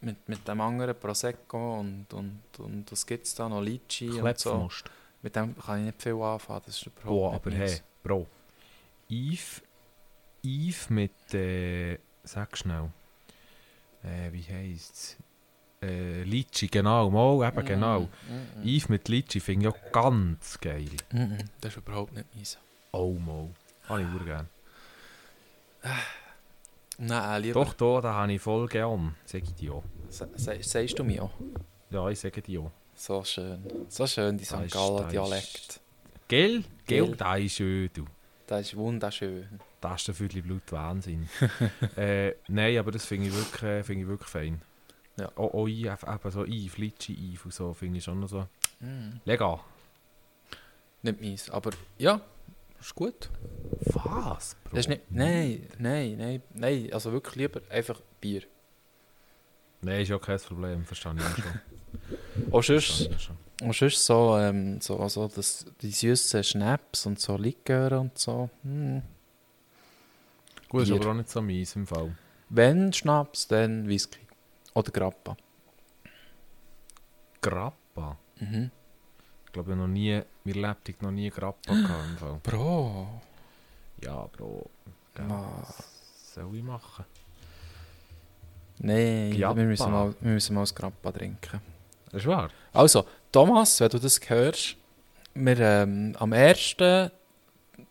A: mit, mit dem anderen Prosecco und, und, und was gibt es da noch? Litchi und so. Mit dem kann ich nicht viel anfangen, das ist überhaupt
B: Boah, aber hey, Bro. Yves, Yves mit, äh, sag schnell. Äh, wie heisst es? Äh, Litchi, genau, mal, eben genau.
A: Mm, mm, mm.
B: Yves mit Litchi finde ich auch ganz geil.
A: Mm, Das ist überhaupt nicht meins.
B: Oh, mal. Habe ich sehr gerne.
A: Nein, lieber.
B: Doch, da, da habe ich voll gern. Sag ich dir auch.
A: Sagst du mir auch?
B: Ja, ich sage dir auch.
A: So schön. So schön, die St.
B: ist-
A: Dialekt.
B: Gell? Gell?
A: Gell.
B: Da ist schön, du.
A: Das ist wunderschön.
B: Das ist der Viertel Blut Wahnsinn. (laughs) äh, nein, aber das finde ich, wirklich, äh, finde ich wirklich fein.
A: Ja.
B: Auch, auch eben so Eve, Litschi, Eve und so, finde ich schon noch so.
A: Mm.
B: Legal.
A: Nicht meins, aber ja, ist gut.
B: Was, Bro?
A: Das ist nicht, nein, nein, nein, nein, also wirklich lieber einfach Bier.
B: Nein, ist ja kein Problem, verstehe ich auch schon. (laughs)
A: Auch sonst,
B: auch
A: sonst so, ähm, so, so das, die süßen Schnaps und so Liköre und so. Hm.
B: Gut, ist
A: Bier.
B: aber auch nicht so meins im Fall.
A: Wenn Schnaps, dann Whisky. Oder Grappa.
B: Grappa.
A: Mhm.
B: Ich glaube, ich habe noch nie, mir lebt noch nie Grappa gehabt im Fall. (gasps)
A: Bro.
B: Ja, Bro. Gell. Was soll ich machen?
A: Nein, wir müssen, mal, wir müssen mal das Grappa trinken.
B: Das ist wahr.
A: Also, Thomas, wenn du das hörst, wir ähm, am ersten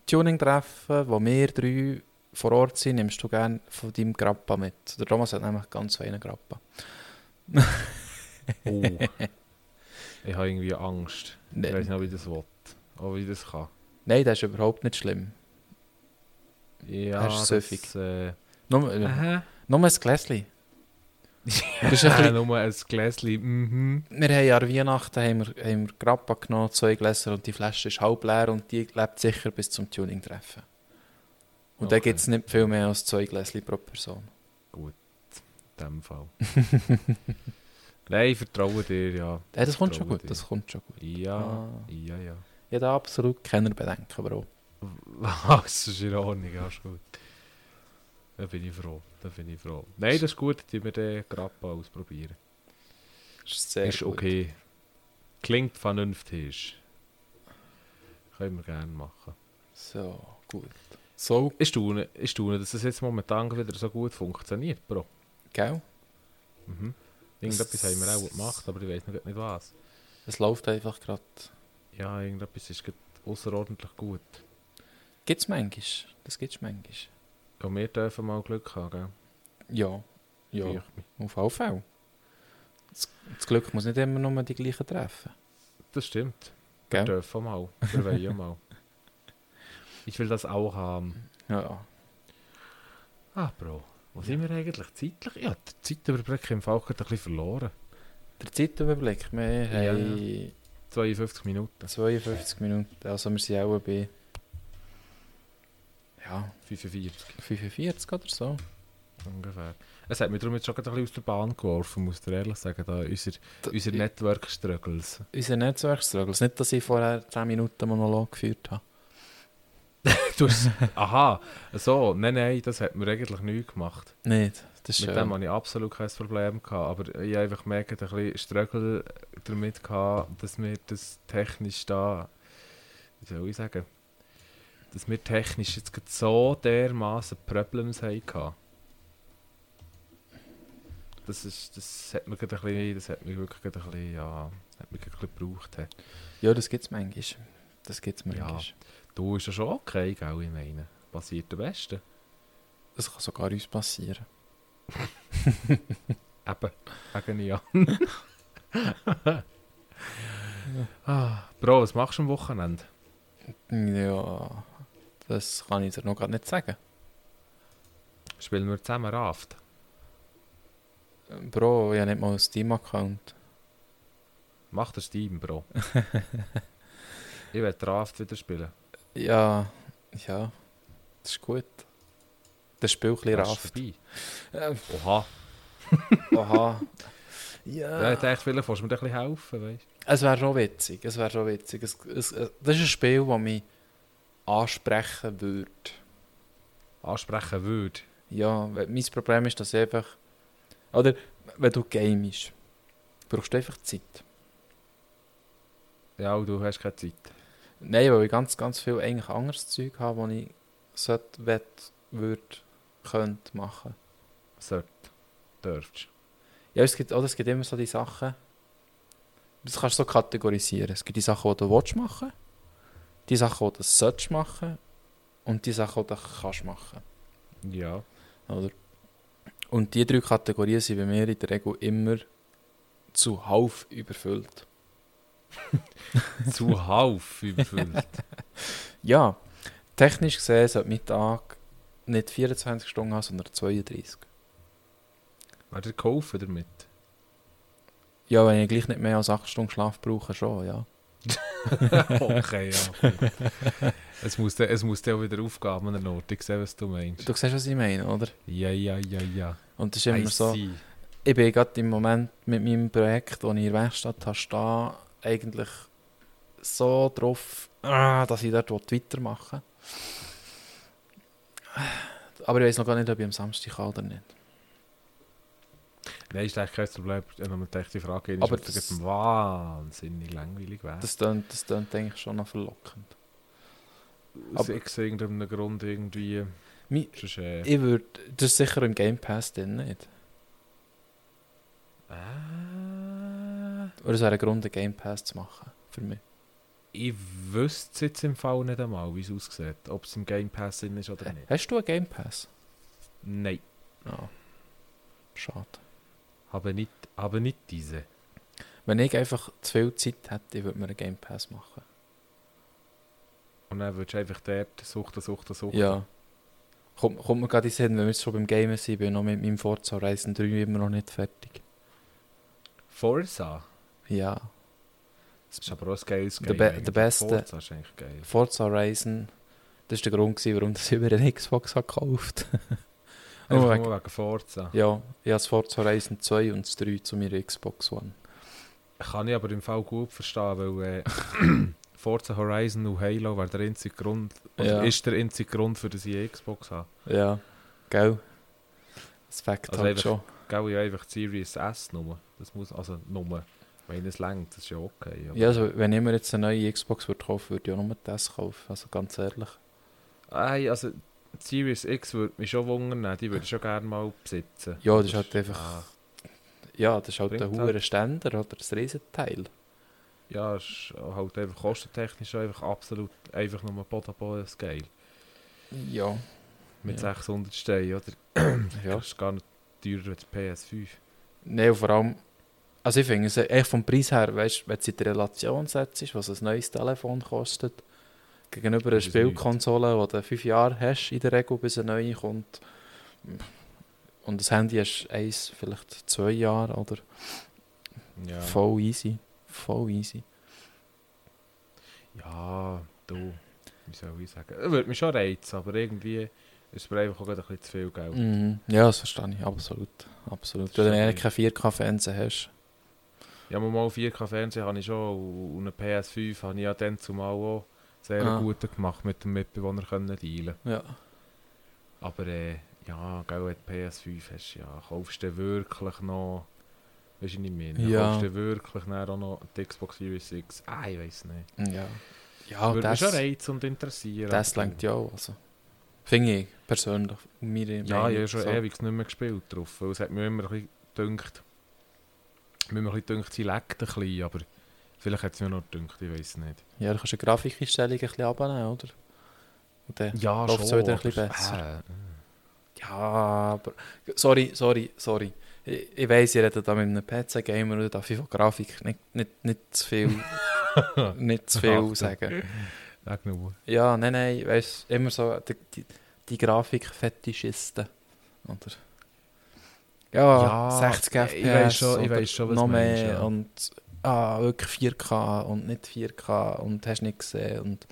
A: Tuning-Treffen, wo wir drei vor Ort sind, nimmst du gerne von deinem Grappa mit. Der Thomas hat nämlich ganz feinen Grappa. (laughs)
B: Oh. (laughs) ich habe irgendwie Angst. Ich weiß nicht, ob ich das will. Ob ich das kann.
A: nein, das ist überhaupt nicht schlimm.
B: Ja,
A: Er ist süffig.
B: das, äh,
A: Nur, äh, nur ein Gläschen. (laughs)
B: Das
A: ist ein bisschen-
B: nur ein Gläschen. Mhm.
A: Wir haben ja an Weihnachten haben wir, haben wir Grappa genommen, zwei Gläser und die Flasche ist halb leer und die lebt sicher bis zum Tuning-Treffen. Und da
B: Okay.
A: gibt es nicht viel mehr als zwei Gläschen pro Person.
B: In dem Fall. (laughs) Nein, ich vertraue dir, ja.
A: Ja, das kommt schon gut,
B: dir.
A: das kommt schon gut.
B: Ja,
A: Ah.
B: ja, ja.
A: Ich habe da absolut keine Bedenken, Bro. (laughs)
B: das ist in Ordnung, ja, ist gut. Da bin ich froh, da bin ich froh. Nein, das ist gut, die wir den Grappa ausprobieren.
A: Ist sehr
B: ist
A: gut.
B: okay. Klingt vernünftig. Können wir gerne machen.
A: So, gut. So,
B: Ich staune, ich staune, dass es jetzt momentan wieder so gut funktioniert, Bro.
A: gell?
B: Mhm. Irgendetwas haben wir auch gemacht, aber ich weiß noch nicht was.
A: Es läuft einfach gerade.
B: Ja, irgendetwas ist gerade außerordentlich gut.
A: Gibt es manchmal? Das gibt es manchmal.
B: Und wir dürfen mal Glück haben, gell?
A: Ja, ja, auf alle Fälle. Das, das Glück muss nicht immer nur die gleichen treffen.
B: Das stimmt.
A: Gell?
B: Wir dürfen mal. Wir wollen ja mal. (laughs) Ich will das auch haben.
A: Ja,
B: Ah, Bro. Wo sind wir eigentlich zeitlich? Ja, der Zeitüberblick im Fall gerade ein bisschen verloren.
A: der Zeitüberblick. Wir
B: Ja,
A: haben
B: 52 Minuten.
A: 52 Minuten. Also wir sind auch bei ja,
B: 45
A: 45 oder so.
B: ungefähr. Es hat mich darum jetzt schon ein bisschen aus der Bahn geworfen, muss ich ehrlich sagen. Da unser,
A: Da-
B: unser Network-Struggles.
A: Unser Netzwerkstruggles. Nicht, dass ich vorher 10 Minuten Monolog geführt habe.
B: Du hast, (laughs) aha, so, nein, nein, das hat mir eigentlich nichts gemacht.
A: Nicht. Das ist
B: Mit
A: schön.
B: dem hatte ich absolut kein Problem. Gehabt, aber ich habe einfach gemerkt, ein bisschen Struggle damit, gehabt, dass wir das technisch da, wie soll ich sagen, dass wir technisch jetzt so dermaßen Problems hatten. Das, ist, das hat mir gerade ein bisschen, das hat mich wirklich ein bisschen, ja, hat mich ein bisschen gebraucht.
A: Ja, das gibt es manchmal. Das gibt es
B: Ja. Du ist ja schon okay, gell, ich meine. Passiert am besten.
A: Das kann sogar uns passieren. (laughs)
B: Eben, wegen ja. (laughs) ah, Bro, was machst du am Wochenende?
A: Ja, das kann ich dir noch gar nicht sagen.
B: Spielen wir zusammen Raft?
A: Bro, ich habe nicht mal einen Steam-Account.
B: Mach das Team, Bro. (laughs) ich will Raft wieder spielen.
A: Ja, ja, das ist gut. Das Spiel ein bisschen
B: Hast du
A: Raft.
B: vorbei?
A: Äh,
B: Oha.
A: aha. (laughs)
B: Ja.
A: ja.
B: ich dachte, vielleicht willst du mir ein bisschen helfen, weißt
A: Es wäre schon witzig, es wäre schon witzig. Es, es, es, das ist ein Spiel, das mich ansprechen würde.
B: Ansprechen würde.
A: Ja, mein Problem ist, dass einfach... Oder, wenn du gamest, brauchst du einfach Zeit.
B: Ja, und du hast keine Zeit.
A: Nein, weil ich ganz, ganz viel eigentlich anderes Zeug habe, das ich sollte, wett, würde, könnte machen.
B: Sollte. Dürftest.
A: Ja, es gibt, oder es gibt immer so die Sachen, das kannst du so kategorisieren. Es gibt die Sachen, die du willst machen, die Sachen, die du sollst machen und die Sachen, die du kannst machen.
B: Ja.
A: Oder? Und die drei Kategorien sind bei mir in der Regel immer zuhauf überfüllt. (laughs)
B: Zuhauf überfüllt. (laughs)
A: Ja, technisch gesehen sollte mein Tag nicht 24 Stunden haben, sondern 32.
B: Wer dir geholfen damit?
A: Ja, wenn ich gleich nicht mehr als 8 Stunden Schlaf brauche, schon, ja. (laughs)
B: okay, ja. es, muss dann, es muss auch wieder Aufgaben der Ort. Ich sehe, was du meinst.
A: Du siehst, was ich meine, oder?
B: Ja, ja, ja, ja.
A: Und das ist immer
B: I
A: so...
B: see.
A: Ich bin gerade im Moment mit meinem Projekt, das ich in der Werkstatt habe, stehen, eigentlich so drauf, ah, dass ich dort weitermachen will. Aber ich weiß noch gar nicht, ob ich am Samstag kann oder nicht.
B: Nein, ist eigentlich kein Problem. Wenn man die Frage ist,
A: Aber
B: das
A: das-
B: wahnsinnig langweilig wäre.
A: Das tönt, das tönt eigentlich schon noch verlockend.
B: Aus irgendeinem Grund irgendwie.
A: Mi-
B: Sonst, äh,
A: Ich würde, das ist sicher im Game Pass drin, nicht? Oder es wäre ein Grund, einen Game Pass zu machen, für mich.
B: ich wüsste es jetzt im Fall nicht einmal, wie es aussieht. Ob es im Game Pass drin ist oder nicht.
A: Hast du einen Game Pass?
B: Nein,
A: Ja. Schade.
B: habe nicht, habe nicht diese.
A: Wenn ich einfach zu viel Zeit hätte, würde ich mir einen Game Pass machen.
B: Und dann würdest du einfach dort suchten, suchten, suchten.
A: Ja. Kommt, kommt mir gerade in Sinn, wenn wir jetzt schon beim Gamen sind, bin ich noch mit meinem Forza Horizon 3 immer noch nicht fertig.
B: Forza.
A: Ja.
B: Das ist aber auch ein geiles
A: Der
B: Game.
A: Be-
B: eigentlich.
A: der beste-
B: Forza ist eigentlich geil.
A: Forza Horizon, das war der Grund, gewesen, warum ich (laughs) über eine Xbox habe gekauft (laughs)
B: Einfach
A: Oh,
B: nur wegen Forza.
A: Ja, ich habe das Forza Horizon 2 und das 3 zu meiner Xbox One.
B: Kann ich aber im Fall gut verstehen, weil äh, (coughs) Forza Horizon und Halo wäre der einzige Grund,
A: Ja.
B: ist der einzige Grund, für das ich eine Xbox habe.
A: Ja, gell? Das Fakt
B: Also
A: halt
B: einfach-
A: schon.
B: Gell, ja, einfach die Series S nur. Das muss, also nur, wenn es längt, das ist ja okay.
A: Ja, also wenn ich mir jetzt eine neue Xbox würde kaufen, würde ich auch nur das kaufen. Also ganz ehrlich.
B: Ey, also die Series X würde mich schon wundern, die würde ich schon gerne mal besitzen.
A: Ja, das ist halt einfach-
B: Ah,
A: Ja, das ist halt ein
B: halt-
A: hoher Ständer oder ein Riesenteil.
B: ja, ist halt einfach kostentechnisch einfach absolut einfach nur Bodaboden Scale.
A: Ja.
B: Mit
A: Ja.
B: 600 Steinen, oder?
A: ja.
B: Das ist gar nicht teurer als die PS5.
A: Nein, und vor allem, also ich finde es echt vom Preis her, weißt, wenn du es in die Relation setzt, was ein neues Telefon kostet, gegenüber einer
B: Das
A: Spielkonsole, die du fünf Jahre hast in der Regel, bis eine neue kommt. Und das Handy hast eins, vielleicht zwei Jahre, oder?
B: Ja.
A: Voll easy. Voll easy.
B: Ja, du, wie soll ich sagen? Er würde mich schon reizen, aber irgendwie ist es mir einfach auch ein bisschen zu viel Geld.
A: Mhm. Ja, das verstehe ich, absolut. absolut.
B: Das
A: Wenn du eigentlich
B: schon
A: kein 4K-Fernsehen hast.
B: Ja, mal 4K-Fernsehen habe ich schon und eine PS5 habe ich ja dann zumal auch sehr
A: Ah.
B: gut gemacht mit dem Mitbewohner können dealen.
A: Ja.
B: Aber äh, ja, gell, du PS5 hast, ja, kaufst du wirklich noch, weißt du nicht mehr,
A: Ja.
B: kaufst du wirklich auch noch die Xbox Series X? Ah, ich weiß nicht.
A: Ja. Ja,
B: Würde mich
A: das,
B: schon reizen und interessieren.
A: das lenkt ja auch. Also. Finde ich persönlich. Meine
B: Ja, ich
A: Meinung,
B: habe schon
A: so.
B: ewig nicht mehr gespielt drauf, weil es hat mir immer ein bisschen gedünkt, mir gedünkt, sie leckt ein bisschen, aber vielleicht hat es mir noch gedünkt, ich weiß nicht.
A: Ja, du kannst eine Grafikeinstellung ein bisschen abnehmen, oder? Und dann,
B: Ja,
A: läuft's
B: schon,
A: wieder ein bisschen besser.
B: Äh,
A: ja, aber... Sorry, sorry, sorry. Ich, ich weiss, ihr redet da mit einem PC-Gamer und darf ich von Grafik nicht, nicht, nicht zu viel, (laughs) nicht zu viel sagen.
B: Sag nur.
A: Ja, nein, nein, weißt immer so die, die, die Grafikfetischisten, oder? Ja,
B: Ja,
A: 60
B: ich
A: FPS
B: weiss schon- ich weiss schon, was
A: noch
B: du meinst,
A: mehr
B: ja.
A: und ah, wirklich 4K und nicht 4K und hast nicht gesehen und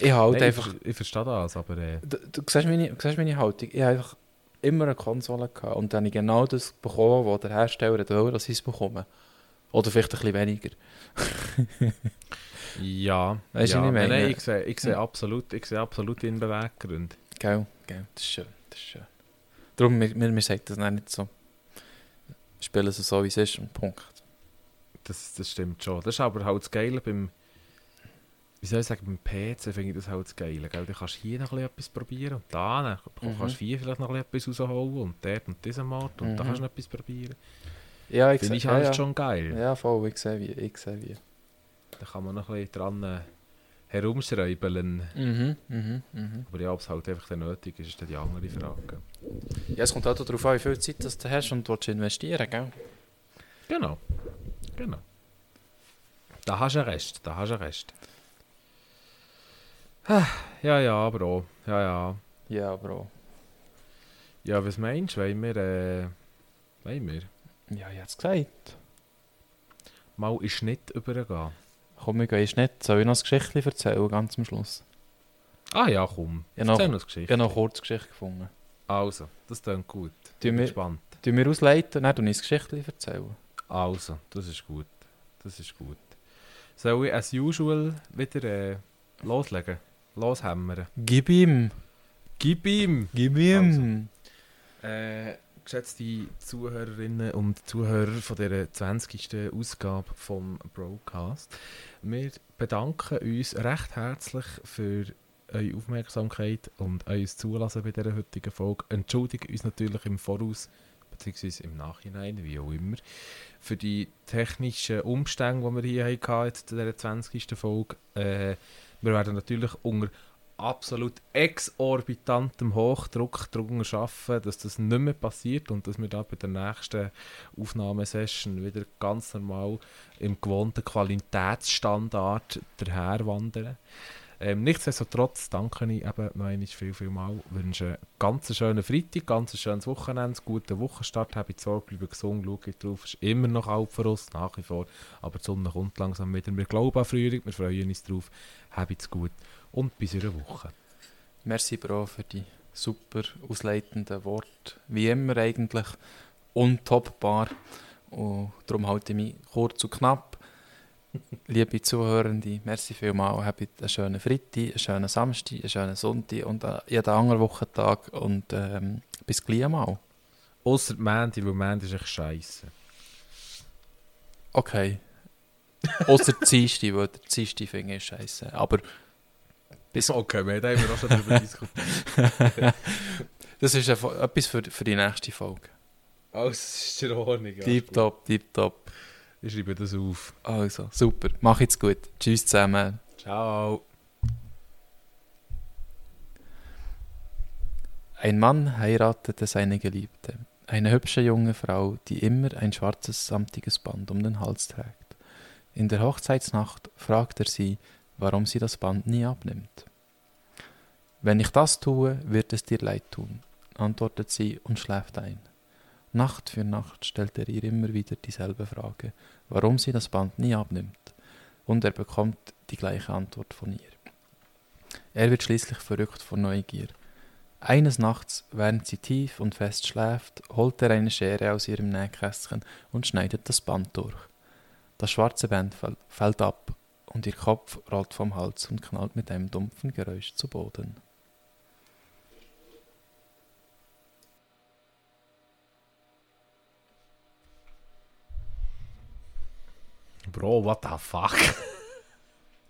A: ich halt
B: Nein,
A: einfach,
B: ich, ich verstehe das, aber äh,
A: du, du, siehst meine, du siehst meine Haltung, ich habe einfach immer eine Konsole gehabt und dann habe ich genau das bekommen, was der Hersteller wollte, dass ich es bekomme. Oder vielleicht ein bisschen weniger. (laughs)
B: ja,
A: Weisst du,
B: ja
A: was ich meine?
B: nein, ich sehe, ich sehe
A: Ja.
B: absolut, ich sehe absolut den Beweggrund.
A: Gell, gell, das ist schön, das ist schön. Darum, mir, mir, mir sagt das nicht so. Spielen es so, wie es ist und Punkt.
B: Das, das stimmt schon. Das ist aber halt das Geile beim, wie soll ich sagen, beim PC finde ich das halt das Geile. Gell? Du kannst hier noch ein bisschen etwas probieren und da dann
A: Mhm.
B: kannst du hier vielleicht noch etwas rausholen und dort und diesem Ort und da
A: Mhm.
B: kannst du noch etwas probieren.
A: Ja, ich
B: Finde ich halt
A: ja.
B: schon geil.
A: Ja, voll, ich sehe wie, ich sehe wie.
B: Da kann man noch ein bisschen dran äh, herumschreiben.
A: Mhm, mhm, mhm.
B: Aber ja, ob es halt einfach dann nötig ist, ist dann die andere Frage.
A: Ja, es kommt auch darauf an, wie viel Zeit das du hast und willst investieren, gell?
B: Genau. Genau. Da hast du einen Rest, da hast du einen Rest. Ah, (sighs) Ja, ja, auch. Ja, ja.
A: Ja, Bro.
B: Ja, was meinst du? Wollen wir, äh, wollen wir
A: Ja, ich hab's gesagt.
B: mal in Schnitt übergehen?
A: Komm, gehen jetzt nicht. Soll ich noch ein Geschichtchen erzählen, ganz am Schluss?
B: Ah ja, komm.
A: Noch-
B: Erzähl noch eine
A: Ich
B: Geschichte.
A: habe noch eine Kurzgeschichte gefunden.
B: Also, das klingt gut.
A: Tun
B: Bin gespannt.
A: Du mir ausleiten, dann du uns ein Geschichtchen erzählen.
B: Also, das ist gut. Das ist gut. Soll ich as usual wieder äh, loslegen? Loshämmern?
A: Gib ihm!
B: Gib ihm!
A: Gib ihm!
B: Äh, geschätzte Zuhörerinnen und Zuhörer von dieser 20. Ausgabe vom Broadcast. Wir bedanken uns recht herzlich für eure Aufmerksamkeit und euer Zulassen bei dieser heutigen Folge. Entschuldigen uns natürlich im Voraus, beziehungsweise im Nachhinein, wie auch immer, für die technischen Umstände, die wir hier hatten, in dieser 20. Folge. Äh, wir werden natürlich unter absolut exorbistantem Hochdruck darum arbeiten, dass das nicht mehr passiert und dass wir da bei der nächsten Aufnahmesession wieder ganz normal im gewohnten Qualitätsstandard daherwandern. Ähm, nichtsdestotrotz danke ich eben noch einmal viel, viel mal. wünsche einen ganz schönen Freitag, ganz schönes Wochenende, guten Wochenstart, habe ich Sorge, bleibe gesund, schaue drauf, es ist immer noch alt für uns, nach wie vor, aber die Sonne kommt langsam wieder. Wir glauben an Frühling, wir freuen uns drauf, habt es gut und bis in einer Woche.
A: Merci, Bro, für die super ausleitenden Wort. Wie immer eigentlich untoppbar. Und darum halte ich mich kurz und knapp. (laughs) Liebe Zuhörende, merci vielmals. Habt einen schönen Freitag, einen schönen Samstag, einen schönen Sonntag und jeden anderen Wochentag. Und ähm, bis gleich mal.
B: Außer die Mandy, weil Mandy ist echt scheiße.
A: Okay. (laughs) Außer die Zieste, weil der Zieste finde ich scheiße. Aber
B: bis (laughs) okay, wir haben auch schon darüber diskutiert.
A: das ist etwas für, für die nächste Folge.
B: Alles ist in Ordnung.
A: Tipptopp, tipptopp.
B: Ich schreibe das auf.
A: Also, super. Mach jetzt gut. Tschüss zusammen.
B: Ciao.
A: Ein Mann heiratete seine Geliebte, eine hübsche junge Frau, die immer ein schwarzes samtiges Band um den Hals trägt. In der Hochzeitsnacht fragt er sie, warum sie das Band nie abnimmt. Wenn ich das tue, wird es dir leid tun, antwortet sie und schläft ein. Nacht für Nacht stellt er ihr immer wieder dieselbe Frage, warum sie das Band nie abnimmt, und er bekommt die gleiche Antwort von ihr. Er wird schließlich verrückt vor Neugier. Eines Nachts, während sie tief und fest schläft, holt er eine Schere aus ihrem Nähkästchen und schneidet das Band durch. Das schwarze Band fällt ab und ihr Kopf rollt vom Hals und knallt mit einem dumpfen Geräusch zu Boden.
B: Bro, what the fuck? (laughs)